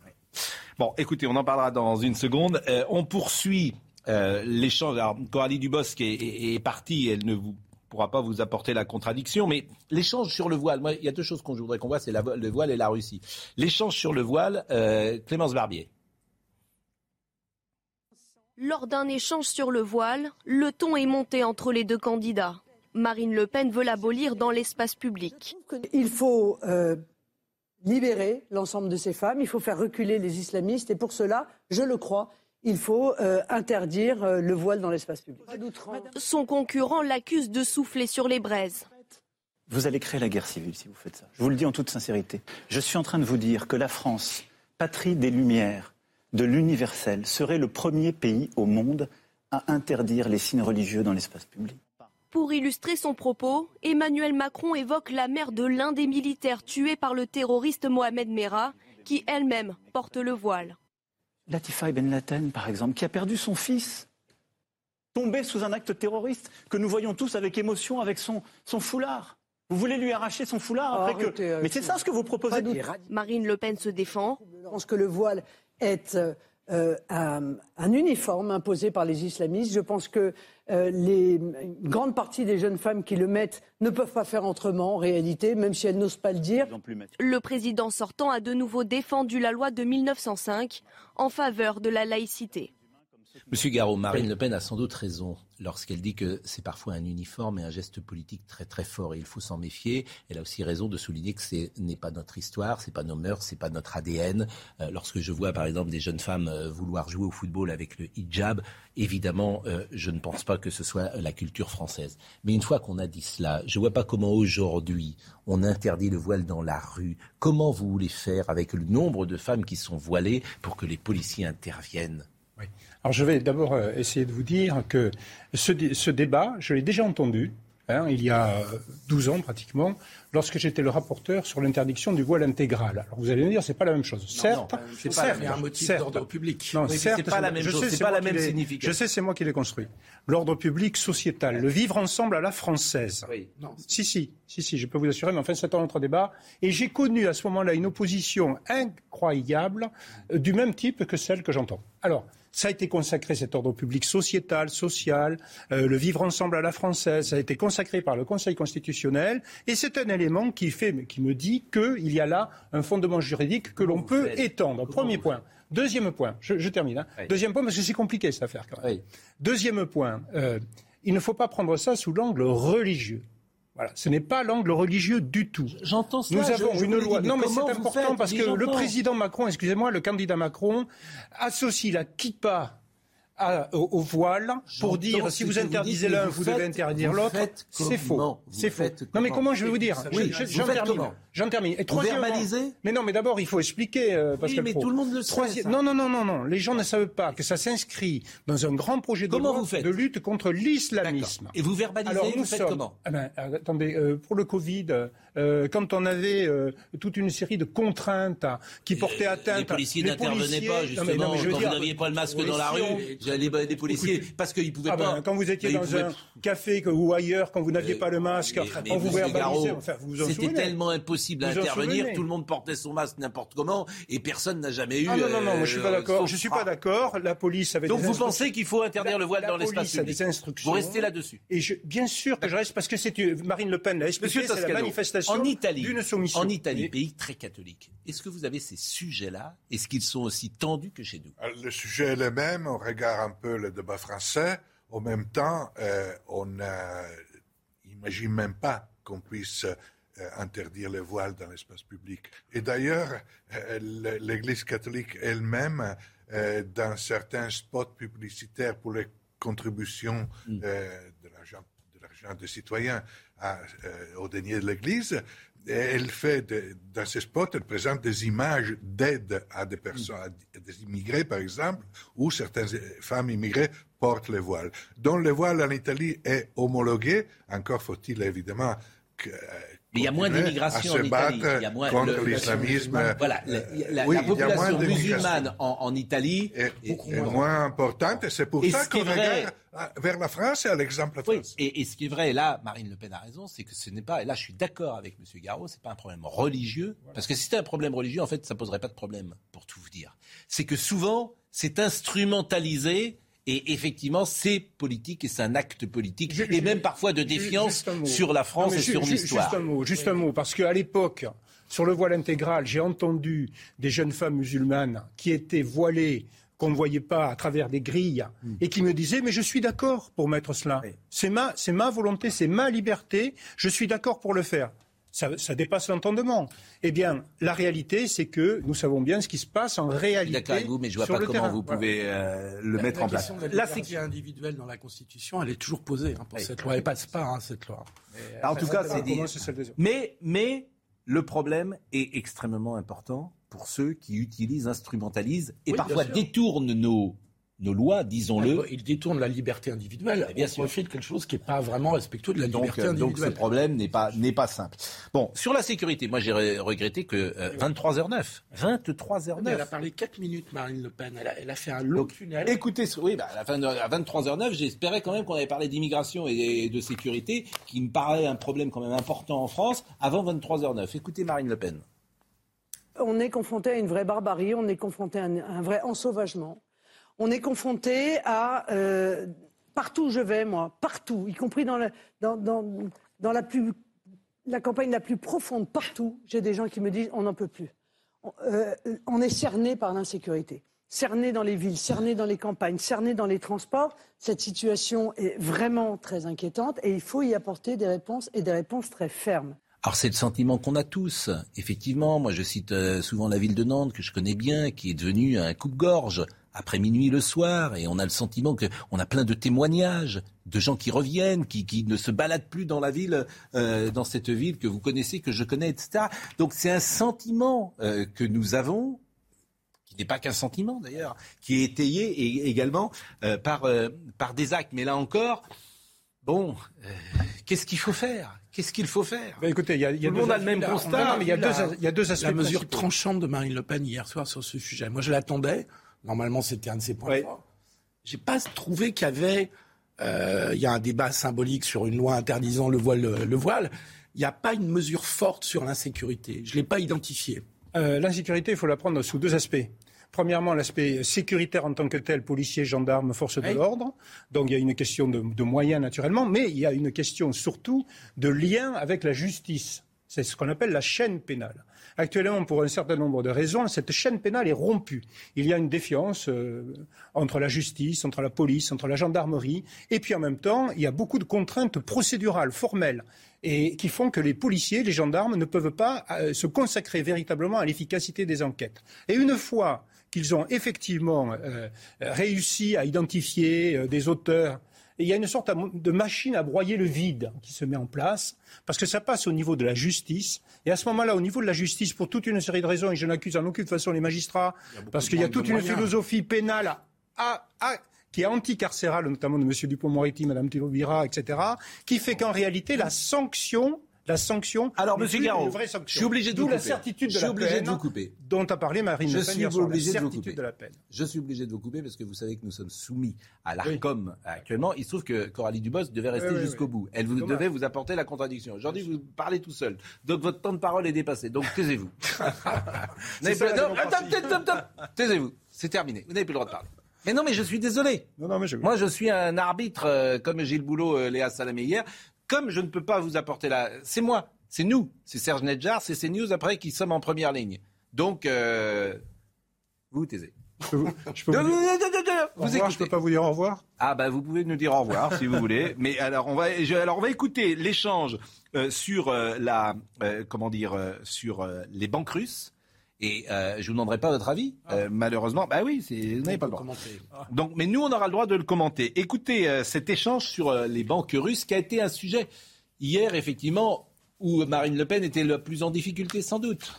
Speaker 1: Bon, écoutez, on en parlera dans une seconde. Euh, on poursuit euh, l'échange. Alors, Coralie Dubosc est, est, partie, elle ne vous pourra pas vous apporter la contradiction, mais l'échange sur le voile, moi, il y a deux choses qu'on voudrais qu'on voit, c'est le voile et la Russie. L'échange sur le voile, euh, Clémence Barbier.
Speaker 12: Lors d'un échange sur le voile, le ton est monté entre les deux candidats. Marine Le Pen veut l'abolir dans l'espace public.
Speaker 7: Il faut libérer l'ensemble de ces femmes, il faut faire reculer les islamistes et pour cela, je le crois, il faut euh, interdire euh, le voile dans l'espace public.
Speaker 12: Son concurrent l'accuse de souffler sur les braises.
Speaker 11: Vous allez créer la guerre civile si vous faites ça. Je vous le dis en toute sincérité. Je suis en train de vous dire que la France, patrie des Lumières, de l'universel, serait le premier pays au monde à interdire les signes religieux dans l'espace public.
Speaker 12: Pour illustrer son propos, Emmanuel Macron évoque la mère de l'un des militaires tués par le terroriste Mohamed Merah, qui elle-même porte le voile.
Speaker 11: Latifa Ben Laden, par exemple, qui a perdu son fils, tombé sous un acte terroriste, que nous voyons tous avec émotion avec son, son foulard. Vous voulez lui arracher son foulard après que... Euh, Mais c'est ça ce que vous proposez.
Speaker 12: Marine Le Pen se défend.
Speaker 7: Je pense que le voile est euh, euh, un, uniforme imposé par les islamistes. Je pense que euh, les, une grande partie des jeunes femmes qui le mettent ne peuvent pas faire autrement en réalité, même si elles n'osent pas le dire.
Speaker 12: Le président sortant a de nouveau défendu la loi de 1905 en faveur de la laïcité.
Speaker 1: Monsieur Garot, Marine Le Pen a sans doute raison lorsqu'elle dit que c'est parfois un uniforme et un geste politique très très fort et il faut s'en méfier. Elle a aussi raison de souligner que ce n'est pas notre histoire, c'est pas nos mœurs, c'est pas notre ADN. Euh, lorsque je vois par exemple des jeunes femmes euh, vouloir jouer au football avec le hijab, évidemment, euh, je ne pense pas que ce soit la culture française. Mais une fois qu'on a dit cela, je ne vois pas comment aujourd'hui on interdit le voile dans la rue. Comment vous voulez faire avec le nombre de femmes qui sont voilées pour que les policiers interviennent?
Speaker 6: Alors je vais d'abord euh, essayer de vous dire que ce, débat, je l'ai déjà entendu hein, il y a 12 ans pratiquement, lorsque j'étais le rapporteur sur l'interdiction du voile intégral. Alors vous allez me dire, c'est pas la même chose. certes,
Speaker 4: c'est pas un motif d'ordre public.
Speaker 6: Non, c'est pas la même chose. C'est pas la même signification. Je sais, c'est moi qui l'ai construit. L'ordre public sociétal, le vivre ensemble à la française. Oui. Non. Si, si, si, si, je peux vous assurer. Mais enfin, c'est un autre débat. Et j'ai connu à ce moment-là une opposition incroyable euh, du même type que celle que j'entends. Alors. Ça a été consacré, cet ordre public sociétal, social, euh, le vivre ensemble à la française, ça a été consacré par le Conseil constitutionnel, et c'est un élément qui, fait, qui me dit qu'il y a là un fondement juridique que l'on peut étendre. Premier point. Deuxième point, je, termine. Hein. Deuxième point, parce que c'est compliqué cette affaire quand même. Deuxième point, euh, il ne faut pas prendre ça sous l'angle religieux. Voilà, ce n'est pas l'angle religieux du tout.
Speaker 1: J'entends.
Speaker 6: Nous avons
Speaker 1: je,
Speaker 6: une loi.
Speaker 1: Dis,
Speaker 6: non, mais c'est important parce que le président Macron, excusez-moi, le candidat Macron associe la kippa à, au, au, voile pour dire si vous interdisez l'un, vous, vous, devez interdire l'autre. C'est faux. C'est faux. Non, mais comment je vais vous dire
Speaker 1: Oui,
Speaker 6: j'en termine. J'en termine.
Speaker 1: Et vous verbalisez
Speaker 6: Mais non, mais d'abord, il faut expliquer, euh, Pascal
Speaker 1: Oui, mais
Speaker 6: Pro.
Speaker 1: tout le monde le sait.
Speaker 6: Troisième... Non, non, non, non, non. Les gens ne savent pas que ça s'inscrit dans un grand projet de
Speaker 1: comment
Speaker 6: loi
Speaker 1: vous faites
Speaker 6: de lutte contre l'islamisme.
Speaker 1: Et vous verbalisez,
Speaker 6: Alors,
Speaker 1: vous
Speaker 6: nous
Speaker 1: faites
Speaker 6: sommes...
Speaker 1: comment
Speaker 6: ah ben, Attendez, euh, pour le Covid, euh, quand on avait euh, toute une série de contraintes qui portaient atteinte...
Speaker 1: Les policiers n'intervenaient pas, justement, quand vous n'aviez pas le masque dans la rue, les, les policiers, parce qu'ils ne pouvaient
Speaker 6: ah
Speaker 1: pas...
Speaker 6: Ben, quand vous étiez dans
Speaker 1: pouvaient...
Speaker 6: un café ou ailleurs, quand vous n'aviez pas le masque,
Speaker 1: mais, mais
Speaker 6: on vous verbalisait... Enfin,
Speaker 1: C'était tellement impossible à intervenir, tout le monde portait son masque n'importe comment et personne n'a jamais eu.
Speaker 6: Ah non, non, non, moi, je suis pas d'accord. Je suis pas d'accord. La police avait
Speaker 1: Donc
Speaker 6: des
Speaker 1: vous pensez qu'il faut interdire le voile dans l'espace public
Speaker 6: des instructions.
Speaker 1: Vous restez là-dessus.
Speaker 6: Et je, bien sûr que je reste parce que c'est Marine Le Pen l'a expliqué, c'est la manifestation
Speaker 1: en Italie,
Speaker 6: d'une soumission.
Speaker 1: En Italie, pays très catholique. Est-ce que vous avez ces sujets-là? Est-ce qu'ils sont aussi tendus que chez nous?
Speaker 5: Le sujet est le même. On regarde un peu le débat français. En même temps, euh, on n'imagine même pas qu'on puisse euh, interdire le voile dans l'espace public. Et d'ailleurs, euh, l'Église catholique elle-même, dans certains spots publicitaires pour les contributions mm. de l'argent des citoyens à, au denier de l'Église, elle fait dans ces spots, elle présente des images d'aide à des personnes, à des immigrés par exemple, où certaines femmes immigrées portent le voile. Donc le voile en Italie est homologué. Encore faut-il évidemment que,
Speaker 1: mais il y a moins d'immigration en Italie. Il y a moins
Speaker 5: contre l'islamisme.
Speaker 1: Voilà, la, la, oui, la population musulmane en, en, Italie
Speaker 5: est, est, est moins importante et c'est pour
Speaker 1: et
Speaker 5: ça qu'on regarde vers la France et à l'exemple
Speaker 1: oui,
Speaker 5: français.
Speaker 1: Et, et, ce qui est vrai, et là, Marine Le Pen a raison, c'est que ce n'est pas, et là je suis d'accord avec M. Garot, c'est pas un problème religieux, voilà. parce que si c'était un problème religieux, en fait, ça poserait pas de problème, pour tout vous dire. C'est que souvent, c'est instrumentalisé et effectivement, c'est politique et c'est un acte politique, je, et même parfois de défiance sur la France non, et sur l'histoire.
Speaker 6: Juste un mot, juste un mot, parce qu'à l'époque, sur le voile intégral, j'ai entendu des jeunes femmes musulmanes qui étaient voilées qu'on ne voyait pas à travers des grilles mm. et qui me disaient mais je suis d'accord pour mettre cela. Oui. C'est ma, c'est ma volonté, c'est ma liberté, je suis d'accord pour le faire. Ça, ça, dépasse l'entendement. Eh bien, la réalité, c'est que nous savons bien ce qui se passe en réalité.
Speaker 1: D'accord avec vous, mais je vois pas comment
Speaker 6: terrain.
Speaker 1: vous pouvez euh, le
Speaker 4: la,
Speaker 1: mettre
Speaker 4: la
Speaker 1: en place.
Speaker 4: La, la sécurité individuelle dans la Constitution, elle est toujours posée hein, pour oui. cette loi. Elle passe pas hein, cette loi.
Speaker 1: Mais, en tout cas, c'est dit. Mais, mais le problème est extrêmement important pour ceux qui utilisent, instrumentalisent et
Speaker 4: oui,
Speaker 1: parfois détournent nos nos lois, disons-le.
Speaker 4: Il détourne la liberté individuelle.
Speaker 1: bien sûr.
Speaker 4: profite de quelque chose qui n'est pas vraiment respectueux de la
Speaker 1: donc,
Speaker 4: liberté
Speaker 1: euh,
Speaker 4: individuelle.
Speaker 1: Donc ce problème n'est pas, n'est pas simple. Bon, sur la sécurité, moi j'ai regretté que euh, 23h09. 23h09.
Speaker 4: Elle a parlé 4 minutes, Marine Le Pen. Elle a, elle a fait un long donc, tunnel.
Speaker 1: Écoutez, oui, bah, à, la fin de, à 23h09, j'espérais quand même qu'on avait parlé d'immigration et de sécurité, qui me paraît un problème quand même important en France, avant 23h09. Écoutez Marine Le Pen.
Speaker 7: On est confronté à une vraie barbarie, on est confronté à un, un vrai ensauvagement on est confronté à euh, partout où je vais, moi, partout, y compris dans, la campagne la plus profonde, partout, j'ai des gens qui me disent on n'en peut plus. On, euh, on est cerné par l'insécurité, cerné dans les villes, cerné dans les campagnes, cerné dans les transports. Cette situation est vraiment très inquiétante et il faut y apporter des réponses et des réponses très fermes.
Speaker 1: Alors c'est le sentiment qu'on a tous. Effectivement, moi je cite euh, souvent la ville de Nantes que je connais bien, qui est devenue un coupe-gorge après minuit le soir, et on a le sentiment que on a plein de témoignages de gens qui reviennent, qui, qui ne se baladent plus dans la ville, euh, dans cette ville que vous connaissez, que je connais, etc. Donc c'est un sentiment euh, que nous avons qui n'est pas qu'un sentiment d'ailleurs, qui est étayé et, également euh, par, par des actes. Mais là encore, bon, qu'est-ce qu'il faut faire? Qu'est-ce qu'il faut faire?
Speaker 6: Ben Écoutez, il y a, y a
Speaker 1: Tout le monde a le même constat,
Speaker 6: mais il y, a deux, il y a deux aspects.
Speaker 4: La mesure tranchante de Marine Le Pen hier soir sur ce sujet. Moi, je l'attendais. Normalement, c'était un de ses points
Speaker 6: ouais.
Speaker 4: forts. J'ai pas trouvé qu'il y avait. Euh, il y a un débat symbolique sur une loi interdisant le voile. Le, le voile. Il n'y a pas une mesure forte sur l'insécurité. Je l'ai pas identifiée.
Speaker 6: Euh, l'insécurité, il faut la prendre sous deux aspects. Premièrement, l'aspect sécuritaire en tant que tel, policiers, gendarmes, forces de oui. l'ordre. Donc il y a une question de, de, moyens naturellement, mais il y a une question surtout de lien avec la justice. C'est ce qu'on appelle la chaîne pénale. Actuellement, pour un certain nombre de raisons, cette chaîne pénale est rompue. Il y a une défiance euh, entre la justice, entre la police, entre la gendarmerie, et puis en même temps, il y a beaucoup de contraintes procédurales, formelles, et qui font que les policiers, les gendarmes ne peuvent pas euh, se consacrer véritablement à l'efficacité des enquêtes. Et une fois qu'ils ont effectivement euh, réussi à identifier des auteurs, il y a une sorte de machine à broyer le vide qui se met en place, parce que ça passe au niveau de la justice. Et à ce moment-là, au niveau de la justice, pour toute une série de raisons, et je n'accuse en aucune façon les magistrats, parce qu'il y a toute une philosophie pénale qui est anticarcérale, notamment de M. Dupont-Moretti, Mme Théobira, etc., qui fait qu'en réalité, la sanction la sanction.
Speaker 1: Alors, Monsieur Garot,
Speaker 6: je suis obligé de vous couper. la certitude de je suis obligé de vous
Speaker 1: couper.
Speaker 6: Dont a parlé Marine
Speaker 1: je
Speaker 6: Le Pen.
Speaker 1: Suis obligé de vous couper. Je suis obligé de vous couper parce que vous savez que nous sommes soumis à l'ARCOM actuellement. Il se trouve que Coralie Dubos devait rester jusqu'au bout. Elle vous, devait vous apporter la contradiction. Aujourd'hui, vous parlez tout seul. Donc votre temps de parole est dépassé. Donc taisez-vous. Taisez-vous. C'est terminé. Vous n'avez plus le droit de parler. Mais non, mais je suis désolé.
Speaker 6: Non, non, mais je...
Speaker 1: Moi, je suis un arbitre, euh, comme Gilles Boulot, euh, Léa Salamé hier comme je ne peux pas vous apporter la... C'est moi, c'est nous, c'est Serge Nedjar, c'est CNews après qui sommes en première ligne. Donc, euh... vous taisez.
Speaker 6: Je peux vous, je peux vous, dire... vous revoir, je peux pas vous dire au revoir?
Speaker 1: Ah bah vous pouvez nous dire au revoir si vous voulez. Mais alors on va, alors on va écouter l'échange euh, sur euh, la, comment dire, sur les banques russes. Et euh, je vous demanderai pas votre avis, ah. malheureusement. Bah oui, vous n'avez pas le droit. Donc, mais nous, on aura le droit de le commenter. Écoutez cet échange sur les banques russes, qui a été un sujet hier, effectivement, où Marine Le Pen était le plus en difficulté, sans doute.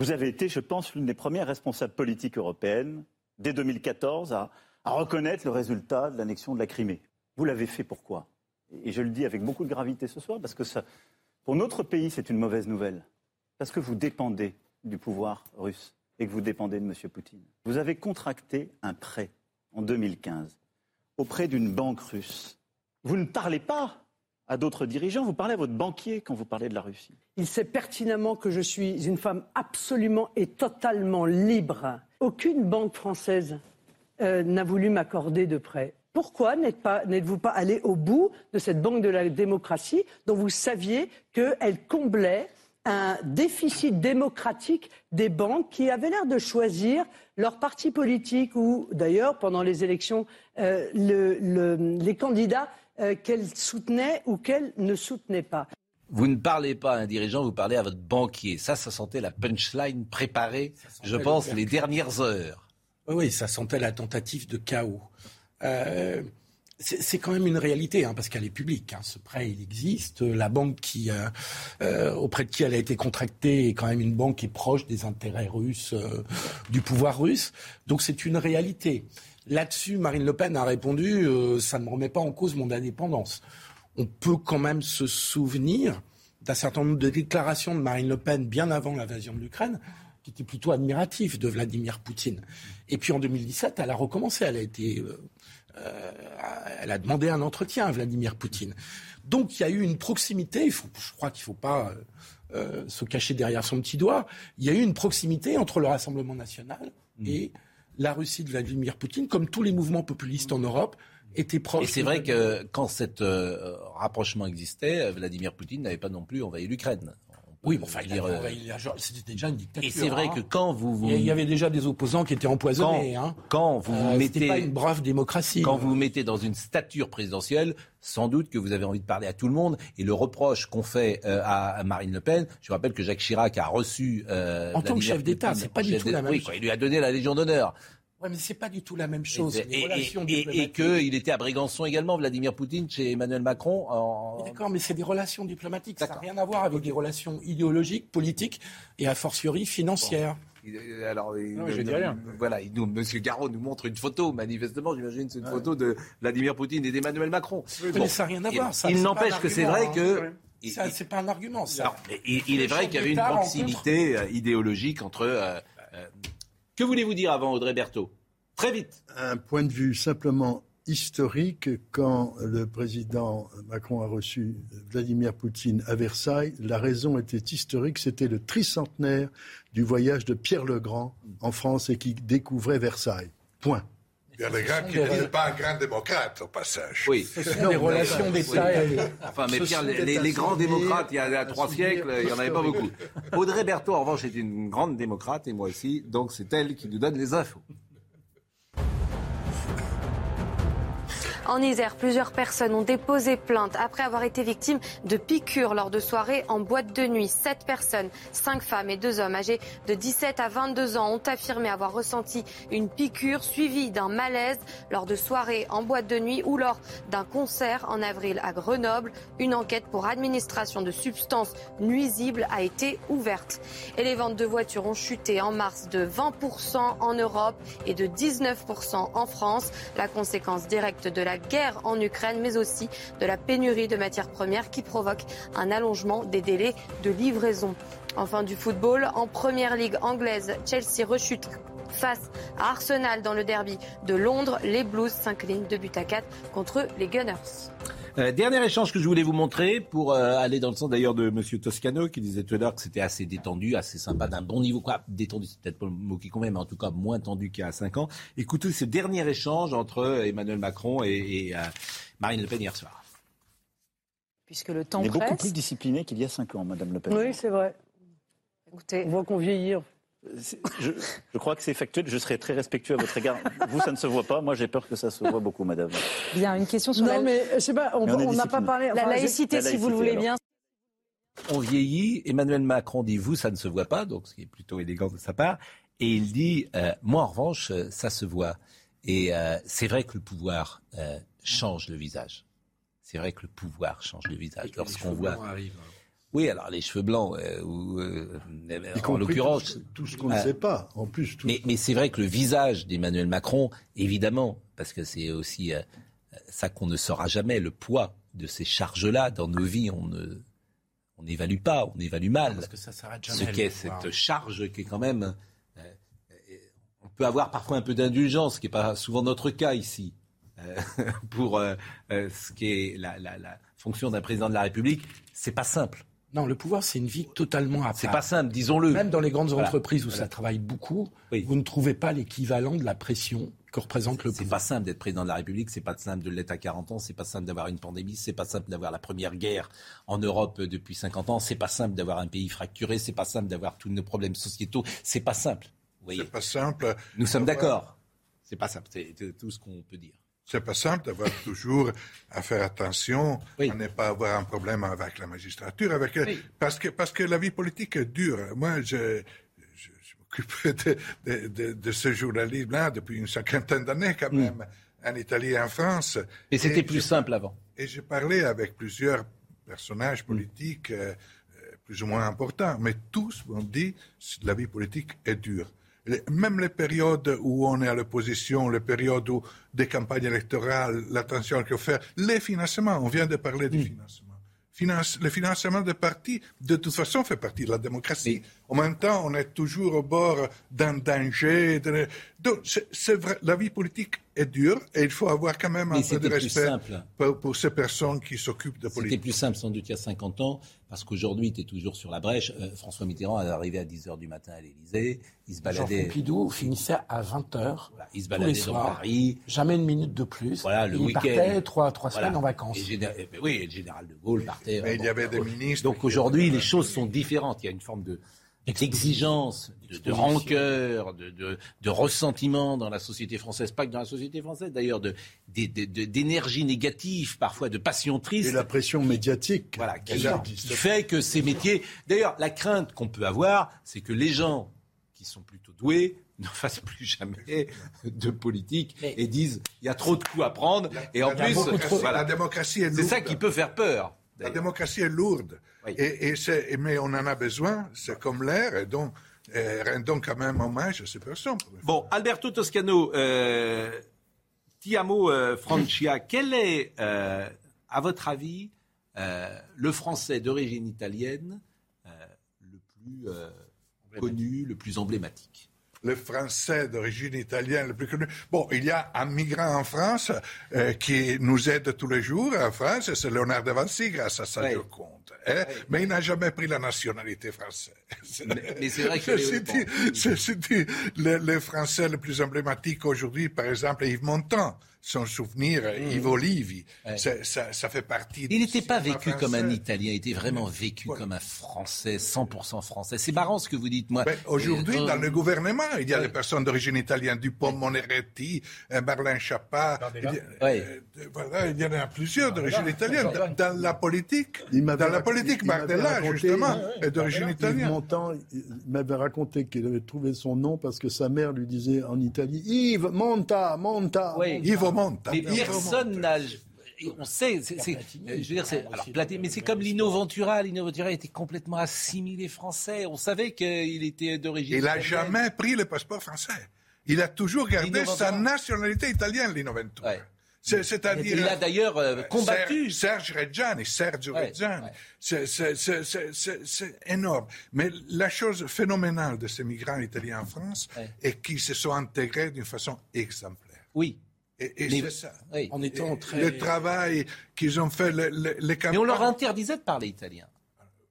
Speaker 11: Vous avez été, je pense, l'une des premières responsables politiques européennes, dès 2014, à, à reconnaître le résultat de l'annexion de la Crimée. Vous l'avez fait pourquoi? Et je le dis avec beaucoup de gravité ce soir, parce que ça, pour notre pays, c'est une mauvaise nouvelle. Parce que vous dépendez du pouvoir russe et que vous dépendez de M. Poutine. Vous avez contracté un prêt en 2015 auprès d'une banque russe. Vous ne parlez pas à d'autres dirigeants, vous parlez à votre banquier quand vous parlez de la Russie.
Speaker 7: Il sait pertinemment que je suis une femme absolument et totalement libre. Aucune banque française euh, n'a voulu m'accorder de prêt. Pourquoi n'êtes-vous pas, pas allé au bout de cette banque de la démocratie dont vous saviez qu'elle comblait un déficit démocratique des banques qui avaient l'air de choisir leur parti politique ou d'ailleurs pendant les élections euh, les candidats euh, qu'elles soutenaient ou qu'elles ne soutenaient pas.
Speaker 1: Vous ne parlez pas à un dirigeant, vous parlez à votre banquier. Ça, ça sentait la punchline préparée, je pense, les dernières heures.
Speaker 4: Oui, ça sentait la tentative de chaos. Euh, c'est quand même une réalité, hein, parce qu'elle est publique. Hein. Ce prêt, il existe. La banque euh, euh, auprès de qui elle a été contractée est quand même une banque qui est proche des intérêts russes, euh, du pouvoir russe. Donc c'est une réalité. Là-dessus, Marine Le Pen a répondu ça ne me remet pas en cause mon indépendance. On peut quand même se souvenir d'un certain nombre de déclarations de Marine Le Pen bien avant l'invasion de l'Ukraine qui étaient plutôt admiratifs de Vladimir Poutine. Et puis en 2017, elle a recommencé. Elle a été euh, elle a demandé un entretien à Vladimir Poutine. Donc il y a eu une proximité, je crois qu'il ne faut pas euh, euh, se cacher derrière son petit doigt, il y a eu une proximité entre le Rassemblement national mmh. et la Russie de Vladimir Poutine, comme tous les mouvements populistes en Europe étaient proches.
Speaker 1: Et c'est vrai que quand cet rapprochement existait, Vladimir Poutine n'avait pas non plus envahi l'Ukraine.
Speaker 4: Oui, bon, enfin, c'était déjà une dictature.
Speaker 1: Et c'est vrai
Speaker 4: hein.
Speaker 1: que quand vous, vous,
Speaker 4: Il y avait déjà des opposants qui étaient empoisonnés.
Speaker 1: Quand,
Speaker 4: hein.
Speaker 1: quand vous vous euh, mettez...
Speaker 4: pas une brave démocratie.
Speaker 1: Quand vous vous mettez dans une stature présidentielle, sans doute que vous avez envie de parler à tout le monde. Et le reproche qu'on fait euh, à Marine Le Pen, je rappelle que Jacques Chirac a reçu...
Speaker 4: Euh, en tant que chef d'État, c'est pas du tout la même
Speaker 1: chose. il lui a donné la Légion d'honneur.
Speaker 4: Oui, mais c'est pas du tout la même chose.
Speaker 1: Et, et, et qu'il était à Brégançon également, Vladimir Poutine, chez Emmanuel Macron. En...
Speaker 4: D'accord, mais c'est des relations diplomatiques. Ça n'a rien à voir avec des relations idéologiques, politiques et a fortiori financières.
Speaker 1: Alors, non, je dis rien. Voilà, il nous, Monsieur Garot nous montre une photo, manifestement, j'imagine, c'est une photo de Vladimir Poutine et d'Emmanuel Macron.
Speaker 4: mais ça n'a rien à voir. Ça,
Speaker 1: il n'empêche que c'est vrai hein. que.
Speaker 4: c'est pas un argument, ça.
Speaker 1: il, est vrai qu'il y avait une proximité euh, idéologique entre. Euh, euh, que voulez-vous dire avant Audrey Berthaud? Très vite.
Speaker 14: Un point de vue simplement historique, quand le président Macron a reçu Vladimir Poutine à Versailles, la raison était historique, c'était le tricentenaire du voyage de Pierre le Grand en France et qui découvrait Versailles. Point.
Speaker 5: Il y a des gens qui ne disent pas un grand démocrate, au passage.
Speaker 1: Oui.
Speaker 4: Ce sont des relations d'État.
Speaker 1: Enfin, mais Pierre, les, les grands démocrates, il y a trois siècles, il n'y en avait pas beaucoup. Audrey Berthaud, en revanche, est une grande démocrate, et moi aussi, donc c'est elle qui nous donne les infos.
Speaker 2: En Isère, plusieurs personnes ont déposé plainte après avoir été victimes de piqûres lors de soirées en boîte de nuit. Sept personnes, cinq femmes et deux hommes âgés de 17 à 22 ans ont affirmé avoir ressenti une piqûre suivie d'un malaise lors de soirées en boîte de nuit ou lors d'un concert en avril à Grenoble. Une enquête pour administration de substances nuisibles a été ouverte. Et les ventes de voitures ont chuté en mars de 20% en Europe et de 19% en France. La conséquence directe de la guerre en Ukraine, mais aussi de la pénurie de matières premières qui provoque un allongement des délais de livraison. Enfin du football, en première ligue anglaise, Chelsea rechute face à Arsenal dans le derby de Londres. Les Blues s'inclinent de but à 4 contre les Gunners.
Speaker 1: Euh, dernier échange que je voulais vous montrer pour euh, aller dans le sens d'ailleurs de Monsieur Toscano qui disait tout à l'heure que c'était assez détendu, assez sympa, d'un bon niveau. Quoi, détendu, c'est peut-être pas le mot qui convient, mais en tout cas moins tendu qu'il y a 5 ans. Écoutez ce dernier échange entre Emmanuel Macron et, et euh, Marine Le Pen hier soir.
Speaker 13: Puisque le temps
Speaker 11: On est beaucoup plus discipliné qu'il y a 5 ans, Madame Le Pen.
Speaker 7: Oui, c'est vrai.
Speaker 13: Écoutez,
Speaker 7: On voit qu'on vieillit.
Speaker 11: Je, je crois que c'est factuel. Je serai très respectueux à votre égard. Vous, ça ne se voit pas. Moi, j'ai peur que ça se voit beaucoup, Madame.
Speaker 13: bien, une question sur
Speaker 7: Non,
Speaker 13: la,
Speaker 7: mais je sais pas, on
Speaker 11: Mais on est
Speaker 7: on n'a pas
Speaker 11: discipliné.
Speaker 7: parlé.
Speaker 13: la
Speaker 7: enfin, j'ai-
Speaker 13: laïcité,
Speaker 11: La
Speaker 13: si vous le voulez bien.
Speaker 1: On vieillit, Emmanuel Macron dit vous, ça ne se voit pas, donc ce qui est plutôt élégant de sa part. Et il dit euh, moi, en revanche, euh, ça se voit. Et euh, c'est vrai que le pouvoir euh, change le visage. C'est vrai que le pouvoir change le visage. Lorsqu'on voit. Oui, alors les cheveux blancs, euh, ou, euh, en l'occurrence.
Speaker 14: tout, ce qu'on ne
Speaker 1: euh,
Speaker 14: sait pas. En plus, tout,
Speaker 1: Mais, mais c'est vrai que le visage d'Emmanuel Macron, évidemment, parce que c'est aussi euh, ça qu'on ne saura jamais, le poids de ces charges-là dans nos vies, on ne on n'évalue pas, on évalue mal
Speaker 4: Parce que ça s'arrête
Speaker 1: ce
Speaker 4: jamais.
Speaker 1: qu'est cette charge qui est quand même. on peut avoir parfois un peu d'indulgence, ce qui n'est pas souvent notre cas ici, euh, pour ce qui est la, la- la fonction d'un président de la République. C'est pas simple.
Speaker 4: Non, le pouvoir, c'est une vie totalement à
Speaker 1: C'est pas simple, disons-le.
Speaker 4: Même dans les grandes
Speaker 1: Voilà.
Speaker 4: entreprises où
Speaker 1: Voilà.
Speaker 4: ça travaille beaucoup,
Speaker 1: Oui.
Speaker 4: vous ne trouvez pas l'équivalent de la pression que représente le
Speaker 1: C'est
Speaker 4: pouvoir.
Speaker 1: pas simple d'être président de la République, c'est pas simple de l'être à 40 ans, c'est pas simple d'avoir une pandémie, c'est pas simple d'avoir la première guerre en Europe depuis 50 ans, c'est pas simple d'avoir un pays fracturé, c'est pas simple d'avoir tous nos problèmes sociétaux, c'est pas simple. Vous voyez,
Speaker 5: C'est pas simple.
Speaker 1: nous sommes d'accord. C'est pas simple, c'est c'est tout ce qu'on peut dire.
Speaker 5: C'est pas simple d'avoir toujours à faire attention
Speaker 1: Oui.
Speaker 5: à ne pas avoir un problème avec la magistrature, avec parce que parce que la vie politique est dure. Moi, je je, je m'occupe de, de, de, de ce journalisme-là depuis une cinquantaine d'années quand même, en Italie et en France.
Speaker 1: Et c'était plus
Speaker 5: je-
Speaker 1: simple avant.
Speaker 5: Et j'ai parlé avec plusieurs personnages politiques euh, euh, plus ou moins importants, mais tous m'ont dit que la vie politique est dure. Les- Même les périodes où on est à l'opposition, les périodes où des campagnes électorales, l'attention qu'il faut faire, les financements, on vient de parler du financement. Finance, le financement des partis, de toute façon, fait partie de la démocratie. En même temps, on est toujours au bord d'un danger. de- Donc, c'est- c'est vrai, la vie politique est dure et il faut avoir quand même un
Speaker 1: Mais
Speaker 5: peu de
Speaker 1: c'était plus
Speaker 5: respect
Speaker 1: simple.
Speaker 5: pour, pour ces personnes qui s'occupent de
Speaker 1: C'était
Speaker 5: politique.
Speaker 1: plus simple sans doute il y a 50 ans, parce qu'aujourd'hui, tu es toujours sur la brèche. Euh, François Mitterrand est arrivé à 10h du matin à l'Élysée, il se
Speaker 4: Jean
Speaker 1: baladait,
Speaker 4: Pompidou finissait à 20h.
Speaker 1: voilà, il se
Speaker 4: tous les
Speaker 1: baladait dans
Speaker 4: soirs.
Speaker 1: Paris.
Speaker 4: Jamais une minute de plus.
Speaker 1: Voilà, le
Speaker 4: il
Speaker 1: week-end.
Speaker 4: partait trois, trois
Speaker 1: Voilà.
Speaker 4: semaines en vacances.
Speaker 1: Et géné- et- oui, le général de Gaulle partait.
Speaker 5: Mais il y avait des ministres.
Speaker 1: Donc aujourd'hui, les choses sont différentes. Il y a une forme de d'exigence, de, de rancœur, de, de, de ressentiment dans la société française, pas que dans la société française d'ailleurs, de, de- de- de- d'énergie négative, parfois de passion triste.
Speaker 14: et la pression médiatique.
Speaker 1: Voilà, qui,
Speaker 14: Déjà,
Speaker 1: qui fait que ces métiers. D'ailleurs, la crainte qu'on peut avoir, c'est que les gens qui sont plutôt doués ne fassent plus jamais de politique et disent il y a trop de coups à prendre. Et en
Speaker 5: La
Speaker 1: plus,
Speaker 5: démocratie-
Speaker 1: voilà.
Speaker 5: la démocratie est
Speaker 1: c'est ça qui peut faire peur.
Speaker 5: La démocratie est lourde.
Speaker 1: Oui.
Speaker 5: Et, mais on en a besoin, c'est comme l'air, et donc euh, rendons quand même hommage à ces personnes.
Speaker 1: Bon, Alberto Toscano, euh, Tiamo euh, Francia, quel est, euh, à votre avis, euh, le français d'origine italienne euh, le plus euh, connu, le plus emblématique?
Speaker 5: Le français d'origine italienne le plus connu. Bon, il y a un migrant en France euh, qui nous aide tous les jours en France, c'est Léonard de Vinci grâce à ça, oui. je compte. Hein? Oui. Mais il n'a jamais pris la nationalité française.
Speaker 1: Mais, mais c'est vrai que
Speaker 5: dit, les, les Français les plus emblématiques aujourd'hui, par exemple, Yves Montand, son souvenir, mmh. Ivo Livi, ouais. ça, ça, ça, fait partie.
Speaker 1: Il n'était pas vécu comme un Italien, il était vraiment vécu ouais. comme un Français, 100% français. C'est marrant ce que vous dites, moi.
Speaker 5: Ben, Aujourd'hui, euh, dans le gouvernement, il y a ouais. des personnes d'origine italienne, Dupont Moneretti, Marlène Chapa. Euh, voilà, il y en a plusieurs d'origine italienne. Dans, dans, la politique, dans la politique, Bardella, justement, est d'origine italienne.
Speaker 14: Montant, il m'avait raconté qu'il avait trouvé son nom parce que sa mère lui disait en Italie Yves, monta, monta.
Speaker 5: Yves monte.
Speaker 1: Mais personne n'a. On sait, c'est, c'est, je veux dire, c'est, alors, Platini, mais c'est comme Lino Ventura. Lino Ventura était complètement assimilé français. On savait qu'il était d'origine.
Speaker 5: Il n'a jamais pris le passeport français. Il a toujours gardé sa nationalité italienne, Lino Ventura. Ouais. C'est, c'est-à-dire.
Speaker 1: Il a d'ailleurs euh, combattu.
Speaker 5: Serge Reggiani, Sergio ouais, Reggiani. Ouais. C'est, énorme. Mais la chose phénoménale de ces migrants italiens en France est qu'ils se sont intégrés d'une façon exemplaire.
Speaker 1: Oui.
Speaker 5: Et, et c'est ça.
Speaker 1: Oui.
Speaker 5: En étant très... Le travail qu'ils ont fait, les, les, les
Speaker 1: Mais on leur interdisait de parler italien.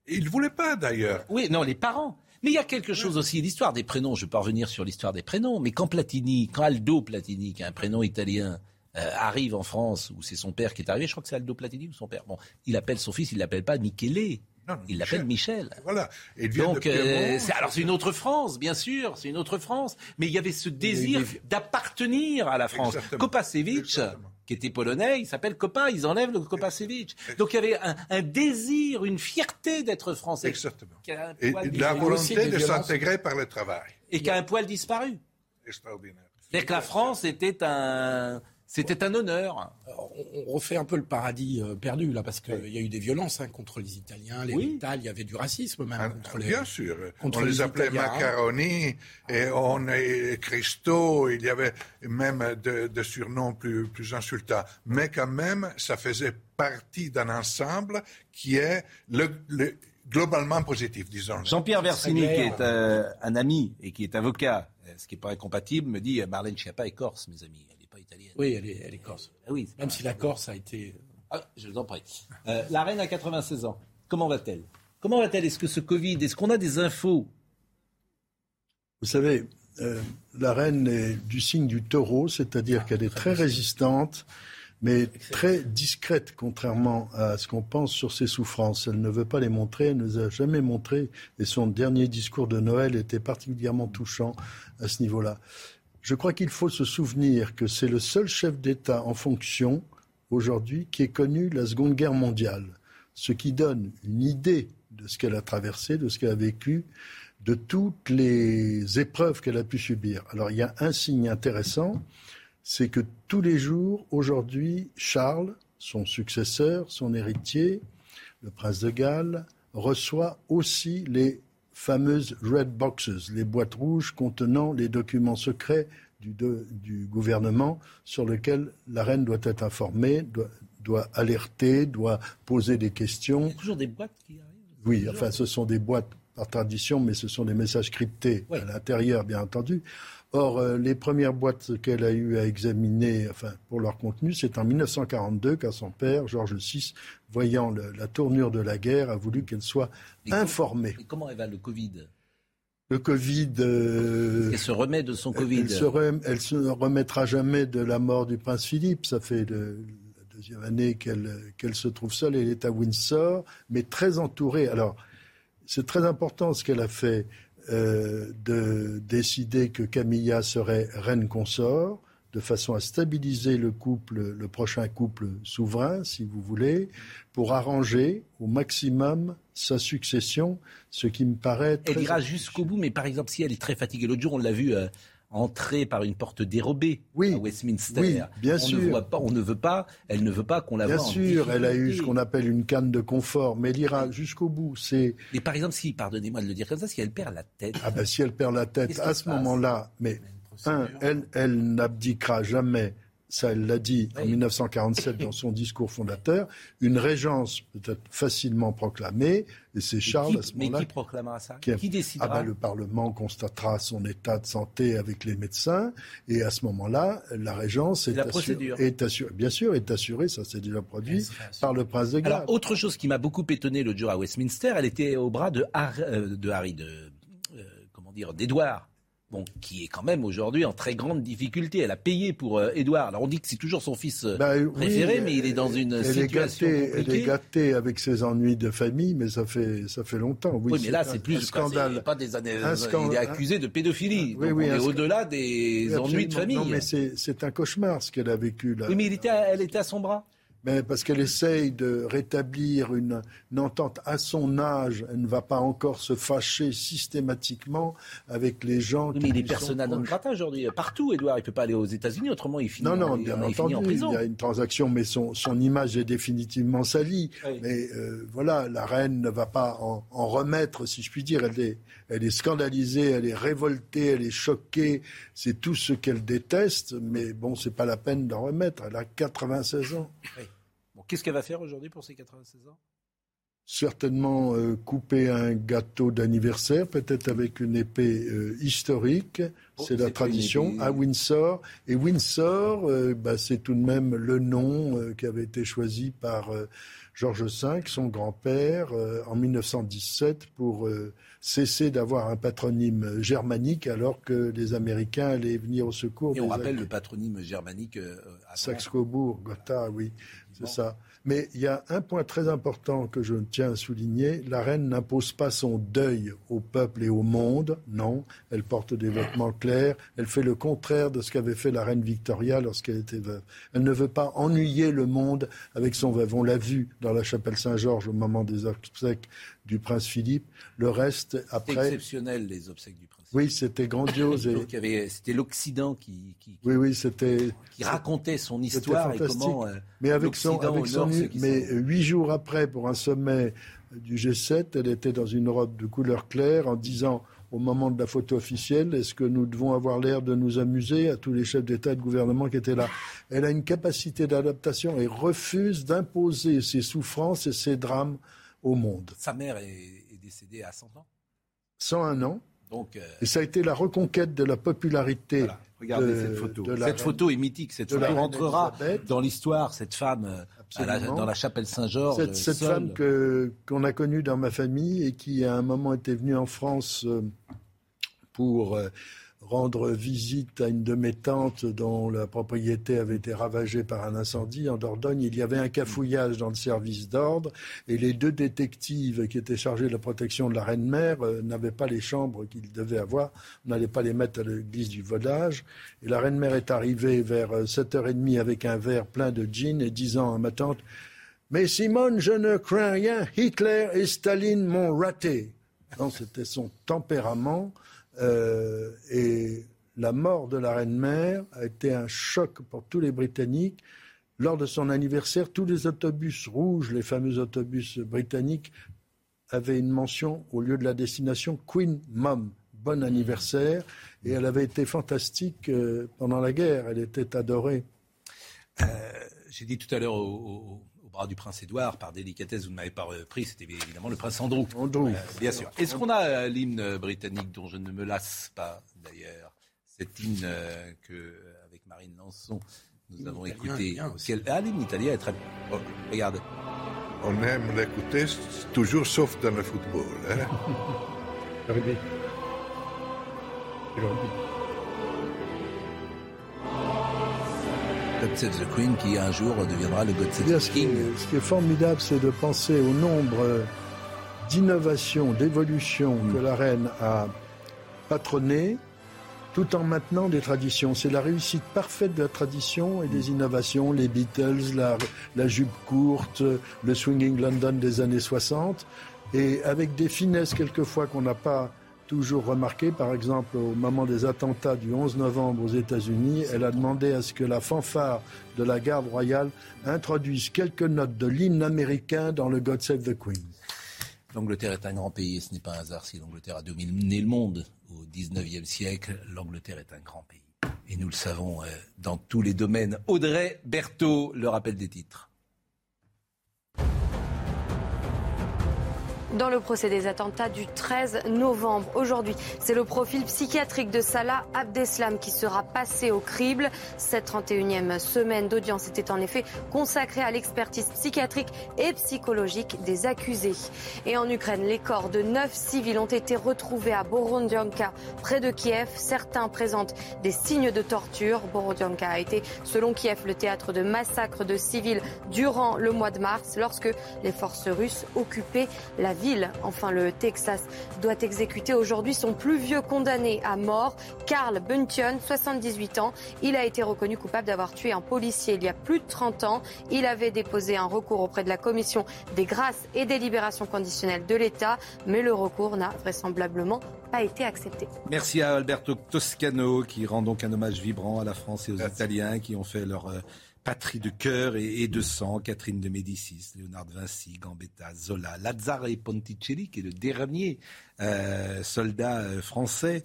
Speaker 5: Ils ne voulaient pas, d'ailleurs.
Speaker 1: Oui, non, les parents. Mais il y a quelque chose aussi, l'histoire des prénoms, je ne vais pas revenir sur l'histoire des prénoms, mais quand Platini, quand Aldo Platini, qui a un prénom italien, arrive en France, où c'est son père qui est arrivé, je crois que c'est Aldo Platini ou son père, bon, il appelle son fils, il ne l'appelle pas Michele. Non, il l'appelle Michel.
Speaker 5: Voilà.
Speaker 1: Et Donc, euh, c'est, alors c'est une autre France, bien sûr, c'est une autre France. Mais il y avait ce désir d'appartenir à la France. Exactement. Kopacevich, Exactement. qui était polonais, il s'appelle Kopa, ils enlèvent le Kopacevich. Donc il y avait un, un, désir, une fierté d'être français.
Speaker 5: Exactement. Et, la volonté de s'intégrer par le travail.
Speaker 1: Et qui a un poil disparu.
Speaker 5: Extraordinaire.
Speaker 1: C'est-à-dire que la France était un c'était un honneur.
Speaker 4: Alors, on refait un peu le paradis euh, perdu, là, parce qu'il oui. y a eu des violences hein, contre les Italiens, les oui. Italiens, il y avait du racisme même
Speaker 5: ah,
Speaker 4: contre les
Speaker 5: Bien sûr. Contre on les, les appelait Italiens. macaroni, et on est Christo, il y avait même de, de surnoms plus, plus insultants. Mais quand même, ça faisait partie d'un ensemble qui est le, le globalement positif, disons.
Speaker 1: Jean-Pierre Versini, qui est euh, un ami et qui est avocat, ce qui n'est pas incompatible, me dit Marlène Schiappa est corse, mes amis. Italienne.
Speaker 4: Oui, elle est, elle est corse.
Speaker 1: Ah oui,
Speaker 4: Même si la Corse a été.
Speaker 1: Ah, je vous en prie. Euh, la reine a 96 ans. Comment va-t-elle? Comment va-t-elle? Est-ce que ce Covid, est-ce qu'on a des infos?
Speaker 14: Vous savez, euh, la reine est du signe du taureau, c'est-à-dire qu'elle est très résistante, mais très discrète, contrairement à ce qu'on pense sur ses souffrances. Elle ne veut pas les montrer, elle ne les a jamais montrées, et son dernier discours de Noël était particulièrement touchant à ce niveau-là. Je crois qu'il faut se souvenir que c'est le seul chef d'État en fonction aujourd'hui qui ait connu la Seconde Guerre mondiale, ce qui donne une idée de ce qu'elle a traversé, de ce qu'elle a vécu, de toutes les épreuves qu'elle a pu subir. Alors il y a un signe intéressant, c'est que tous les jours, aujourd'hui, Charles, son successeur, son héritier, le prince de Galles, reçoit aussi les fameuses red boxes, les boîtes rouges contenant les documents secrets du, de, du gouvernement sur lesquels la reine doit être informée, doit, doit, alerter, doit poser des questions.
Speaker 1: Il y a toujours des boîtes qui arrivent
Speaker 14: Oui, enfin ce sont des boîtes par tradition, mais ce sont des messages cryptés ouais. à l'intérieur, bien entendu. Or, euh, les premières boîtes qu'elle a eu à examiner enfin, pour leur contenu, c'est en 1942 quand son père, Georges VI, voyant le, la tournure de la guerre, a voulu qu'elle soit
Speaker 1: et
Speaker 14: informée.
Speaker 1: Et comment elle va, le Covid?
Speaker 14: Le Covid. Euh,
Speaker 1: elle se remet de son Covid.
Speaker 14: Elle se, rem, elle se remettra jamais de la mort du prince Philippe. Ça fait la deuxième année qu'elle qu se trouve seule. Elle est à Windsor, mais très entourée. Alors, c'est très important ce qu'elle a fait euh, de décider que Camilla serait reine consort, de façon à stabiliser le couple, le prochain couple souverain, si vous voulez, pour arranger au maximum sa succession, ce qui me paraît.
Speaker 1: Elle ira jusqu'au bout, mais par exemple, si elle est très fatiguée, l'autre jour, on l'a vu. Euh entrer par une porte dérobée
Speaker 14: oui,
Speaker 1: à Westminster.
Speaker 14: Oui, bien
Speaker 1: on
Speaker 14: sûr.
Speaker 1: Ne voit pas, on ne veut pas, elle ne veut pas qu'on la
Speaker 14: bien
Speaker 1: voie.
Speaker 14: Bien sûr, elle a eu ce qu'on appelle une canne de confort, mais elle ira jusqu'au bout. C'est.
Speaker 1: Mais par exemple, si, pardonnez-moi de le dire comme ça, si elle perd la tête.
Speaker 14: Ah ben si elle perd la tête à ce moment-là, mais un, elle, elle n'abdiquera jamais ça elle l'a dit en 1947 dans son discours fondateur, une régence peut être facilement proclamée, et c'est Charles à ce moment-là.
Speaker 1: Mais qui proclamera ça? Qui, décidera?
Speaker 14: Ah ben, Le Parlement constatera son état de santé avec les médecins, et à ce moment-là, la régence est, assurée, est assurée, bien sûr, est assurée, ça s'est déjà produit, par le prince de Galles.
Speaker 1: Alors, autre chose qui m'a beaucoup étonné le jour à Westminster, elle était au bras de, euh, de Harry, de, euh, comment dire, d'Édouard bon, qui est quand même aujourd'hui en très grande difficulté. Elle a payé pour euh, Édouard. Alors on dit que c'est toujours son fils euh, bah, préféré, mais il est dans une situation
Speaker 14: est Elle est gâtée avec ses ennuis de famille, mais ça fait ça fait longtemps.
Speaker 1: Oui, mais là c'est plus un scandale. Pas, des années. Il est accusé de pédophilie. Oui, oui, on est au-delà des ennuis de famille. Non,
Speaker 14: mais c'est un cauchemar ce qu'elle a vécu là.
Speaker 1: Oui, mais il était elle était à son bras
Speaker 14: parce qu'elle essaye de rétablir une, entente à son âge. Elle ne va pas encore se fâcher systématiquement avec les gens
Speaker 1: qui. Mais il est persona non grata aujourd'hui. Partout, Edouard. Il ne peut pas aller aux États-Unis, autrement il finit,
Speaker 14: non, non, bien entendu, en prison. Il y a une transaction, mais son, son image est définitivement salie. Mais euh, voilà, la reine ne va pas en, en, remettre, si je puis dire. Elle est, elle est scandalisée, elle est révoltée, elle est choquée. C'est tout ce qu'elle déteste. Mais bon, c'est pas la peine d'en remettre. Elle a 96 ans.
Speaker 1: Qu'est-ce qu'elle va faire aujourd'hui pour ses 96 ans?
Speaker 14: Certainement euh, couper un gâteau d'anniversaire, peut-être avec une épée euh, historique. Oh, c'est la tradition à Windsor. Et Windsor, euh, bah, c'est tout de même le nom qui avait été choisi par George V, son grand-père, en 1917, pour cesser d'avoir un patronyme germanique alors que les Américains allaient venir au secours.
Speaker 1: Et on rappelle le patronyme germanique.
Speaker 14: Saxe-Cobourg, Gotha, oui. C'est ça. Mais il y a un point très important que je tiens à souligner. La reine n'impose pas son deuil au peuple et au monde. Non, elle porte des vêtements clairs. Elle fait le contraire de ce qu'avait fait la reine Victoria lorsqu'elle était veuve. Elle ne veut pas ennuyer le monde avec son veuve. On l'a vu dans la chapelle Saint-Georges au moment des obsèques du prince Philippe. Le reste, après.
Speaker 1: exceptionnel, les obsèques du prince.
Speaker 14: Oui, c'était grandiose.
Speaker 1: c'était l'Occident qui,
Speaker 14: oui, oui, c'était,
Speaker 1: qui racontait son histoire et comment. Euh,
Speaker 14: mais avec son, avec son mais huit jours après, pour un sommet du G7, elle était dans une robe de couleur claire en disant au moment de la photo officielle, est-ce que nous devons avoir l'air de nous amuser à tous les chefs d'État et de gouvernement qui étaient là? Elle a une capacité d'adaptation et refuse d'imposer ses souffrances et ses drames au monde.
Speaker 1: Sa mère est, décédée à 100 ans?
Speaker 14: 101 ans. Euh, et ça a été la reconquête de la popularité.
Speaker 1: Regardez cette photo. cette photo est mythique. Cette photo rentrera dans l'histoire. Cette femme euh, dans la chapelle Saint-Georges.
Speaker 14: Cette, femme que qu'on a connue dans ma famille et qui à un moment était venue en France euh, pour rendre visite à une de mes tantes dont la propriété avait été ravagée par un incendie en Dordogne. Il y avait un cafouillage dans le service d'ordre et les deux détectives qui étaient chargés de la protection de la reine-mère euh, n'avaient pas les chambres qu'ils devaient avoir. On n'allait pas les mettre à l'église du volage. Et la reine-mère est arrivée vers 7h30 euh, avec un verre plein de gin et disant à ma tante Mais Simone, je ne crains rien. Hitler et Staline m'ont raté. Non, c'était son tempérament. Euh, et la mort de la reine-mère a été un choc pour tous les Britanniques. Lors de son anniversaire, tous les autobus rouges, les fameux autobus britanniques, avaient une mention au lieu de la destination Queen Mom, bon anniversaire. Et elle avait été fantastique euh, pendant la guerre, elle était adorée.
Speaker 1: Euh, j'ai dit tout à l'heure au, du prince Édouard, par délicatesse, vous ne m'avez pas repris, c'était évidemment le prince Andrew.
Speaker 14: Andrew. Euh,
Speaker 1: bien sûr. Est-ce qu'on a euh, l'hymne britannique dont je ne me lasse pas d'ailleurs? Cet hymne euh, que, avec Marine Lançon, nous avons écouté. Ah, l'hymne italien est très. Oh, regarde.
Speaker 5: On aime l'écouter toujours sauf dans le football. Hein? le rugby.
Speaker 1: Le rugby. God Save the Queen qui un jour deviendra le God Save the King.
Speaker 14: Ce qui est formidable, c'est de penser au nombre d'innovations, d'évolutions que la reine a patronnées tout en maintenant des traditions. C'est la réussite parfaite de la tradition et des innovations, les Beatles, la, la jupe courte, le swinging London des années 60, et avec des finesses quelquefois qu'on n'a pas toujours remarqué, par exemple, au moment des attentats du 11 novembre aux États-Unis, elle a demandé à ce que la fanfare de la garde royale introduise quelques notes de l'hymne américain dans le God Save the Queen.
Speaker 1: L'Angleterre est un grand pays, ce n'est pas un hasard si l'Angleterre a dominé le monde au 19e siècle. L'Angleterre est un grand pays. et nous le savons dans tous les domaines. Audrey Berthaud, le rappel des titres.
Speaker 2: Dans le procès des attentats du 13 novembre. Aujourd'hui, c'est le profil psychiatrique de Salah Abdeslam qui sera passé au crible. Cette 31e semaine d'audience était en effet consacrée à l'expertise psychiatrique et psychologique des accusés. Et en Ukraine, les corps de neuf civils ont été retrouvés à Borodyanka, près de Kiev. Certains présentent des signes de torture. Borodyanka a été, selon Kiev, le théâtre de massacres de civils durant le mois de mars, lorsque les forces russes occupaient la ville Enfin, le Texas doit exécuter aujourd'hui son plus vieux condamné à mort, Carl Buntion, 78 ans. Il a été reconnu coupable d'avoir tué un policier il y a plus de 30 ans. Il avait déposé un recours auprès de la Commission des grâces et des libérations conditionnelles de l'État, mais le recours n'a vraisemblablement pas été accepté.
Speaker 1: Merci à Alberto Toscano qui rend donc un hommage vibrant à la France et aux Italiens qui ont fait leur euh, patrie de cœur et, de sang, Catherine de Médicis, Léonard de Vinci, Gambetta, Zola, Lazzare Ponticelli, qui est le dernier euh, soldat euh, français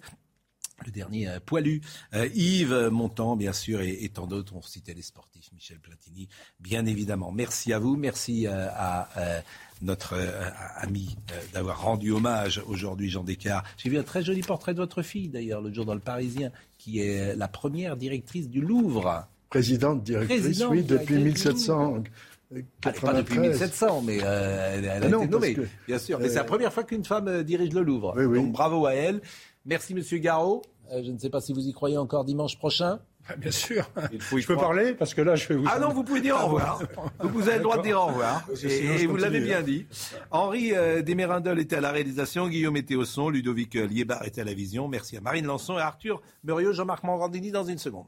Speaker 1: le dernier euh, poilu, Yves Montand, bien sûr, et, tant d'autres. On citait les sportifs, Michel Platini, bien évidemment. Merci à vous, merci à, notre ami d'avoir rendu hommage aujourd'hui, Jean Descartes. J'ai vu un très joli portrait de votre fille, d'ailleurs, le jour dans le Parisien, qui est la première directrice du Louvre
Speaker 14: présidente directrice, oui, depuis 1700.
Speaker 1: pas depuis 1700, mais euh, elle, a ah été nommée, bien sûr. Mais c'est la euh, première fois qu'une femme euh, dirige le Louvre. Donc bravo à elle. Merci, Monsieur Garot. je ne sais pas si vous y croyez encore dimanche prochain.
Speaker 6: Ah, bien sûr. je peux parler parce que là, je vais vous.
Speaker 1: Ah non, vous pouvez dire au revoir. vous avez le droit de dire au revoir. Et, vous l'avez bien dit. Henri euh, Desmérindol était à la réalisation, Guillaume était au son, Ludovic Liébar était à la vision. Merci à Marine Lançon et Arthur Muriot, Jean-Marc Morandini dans une seconde.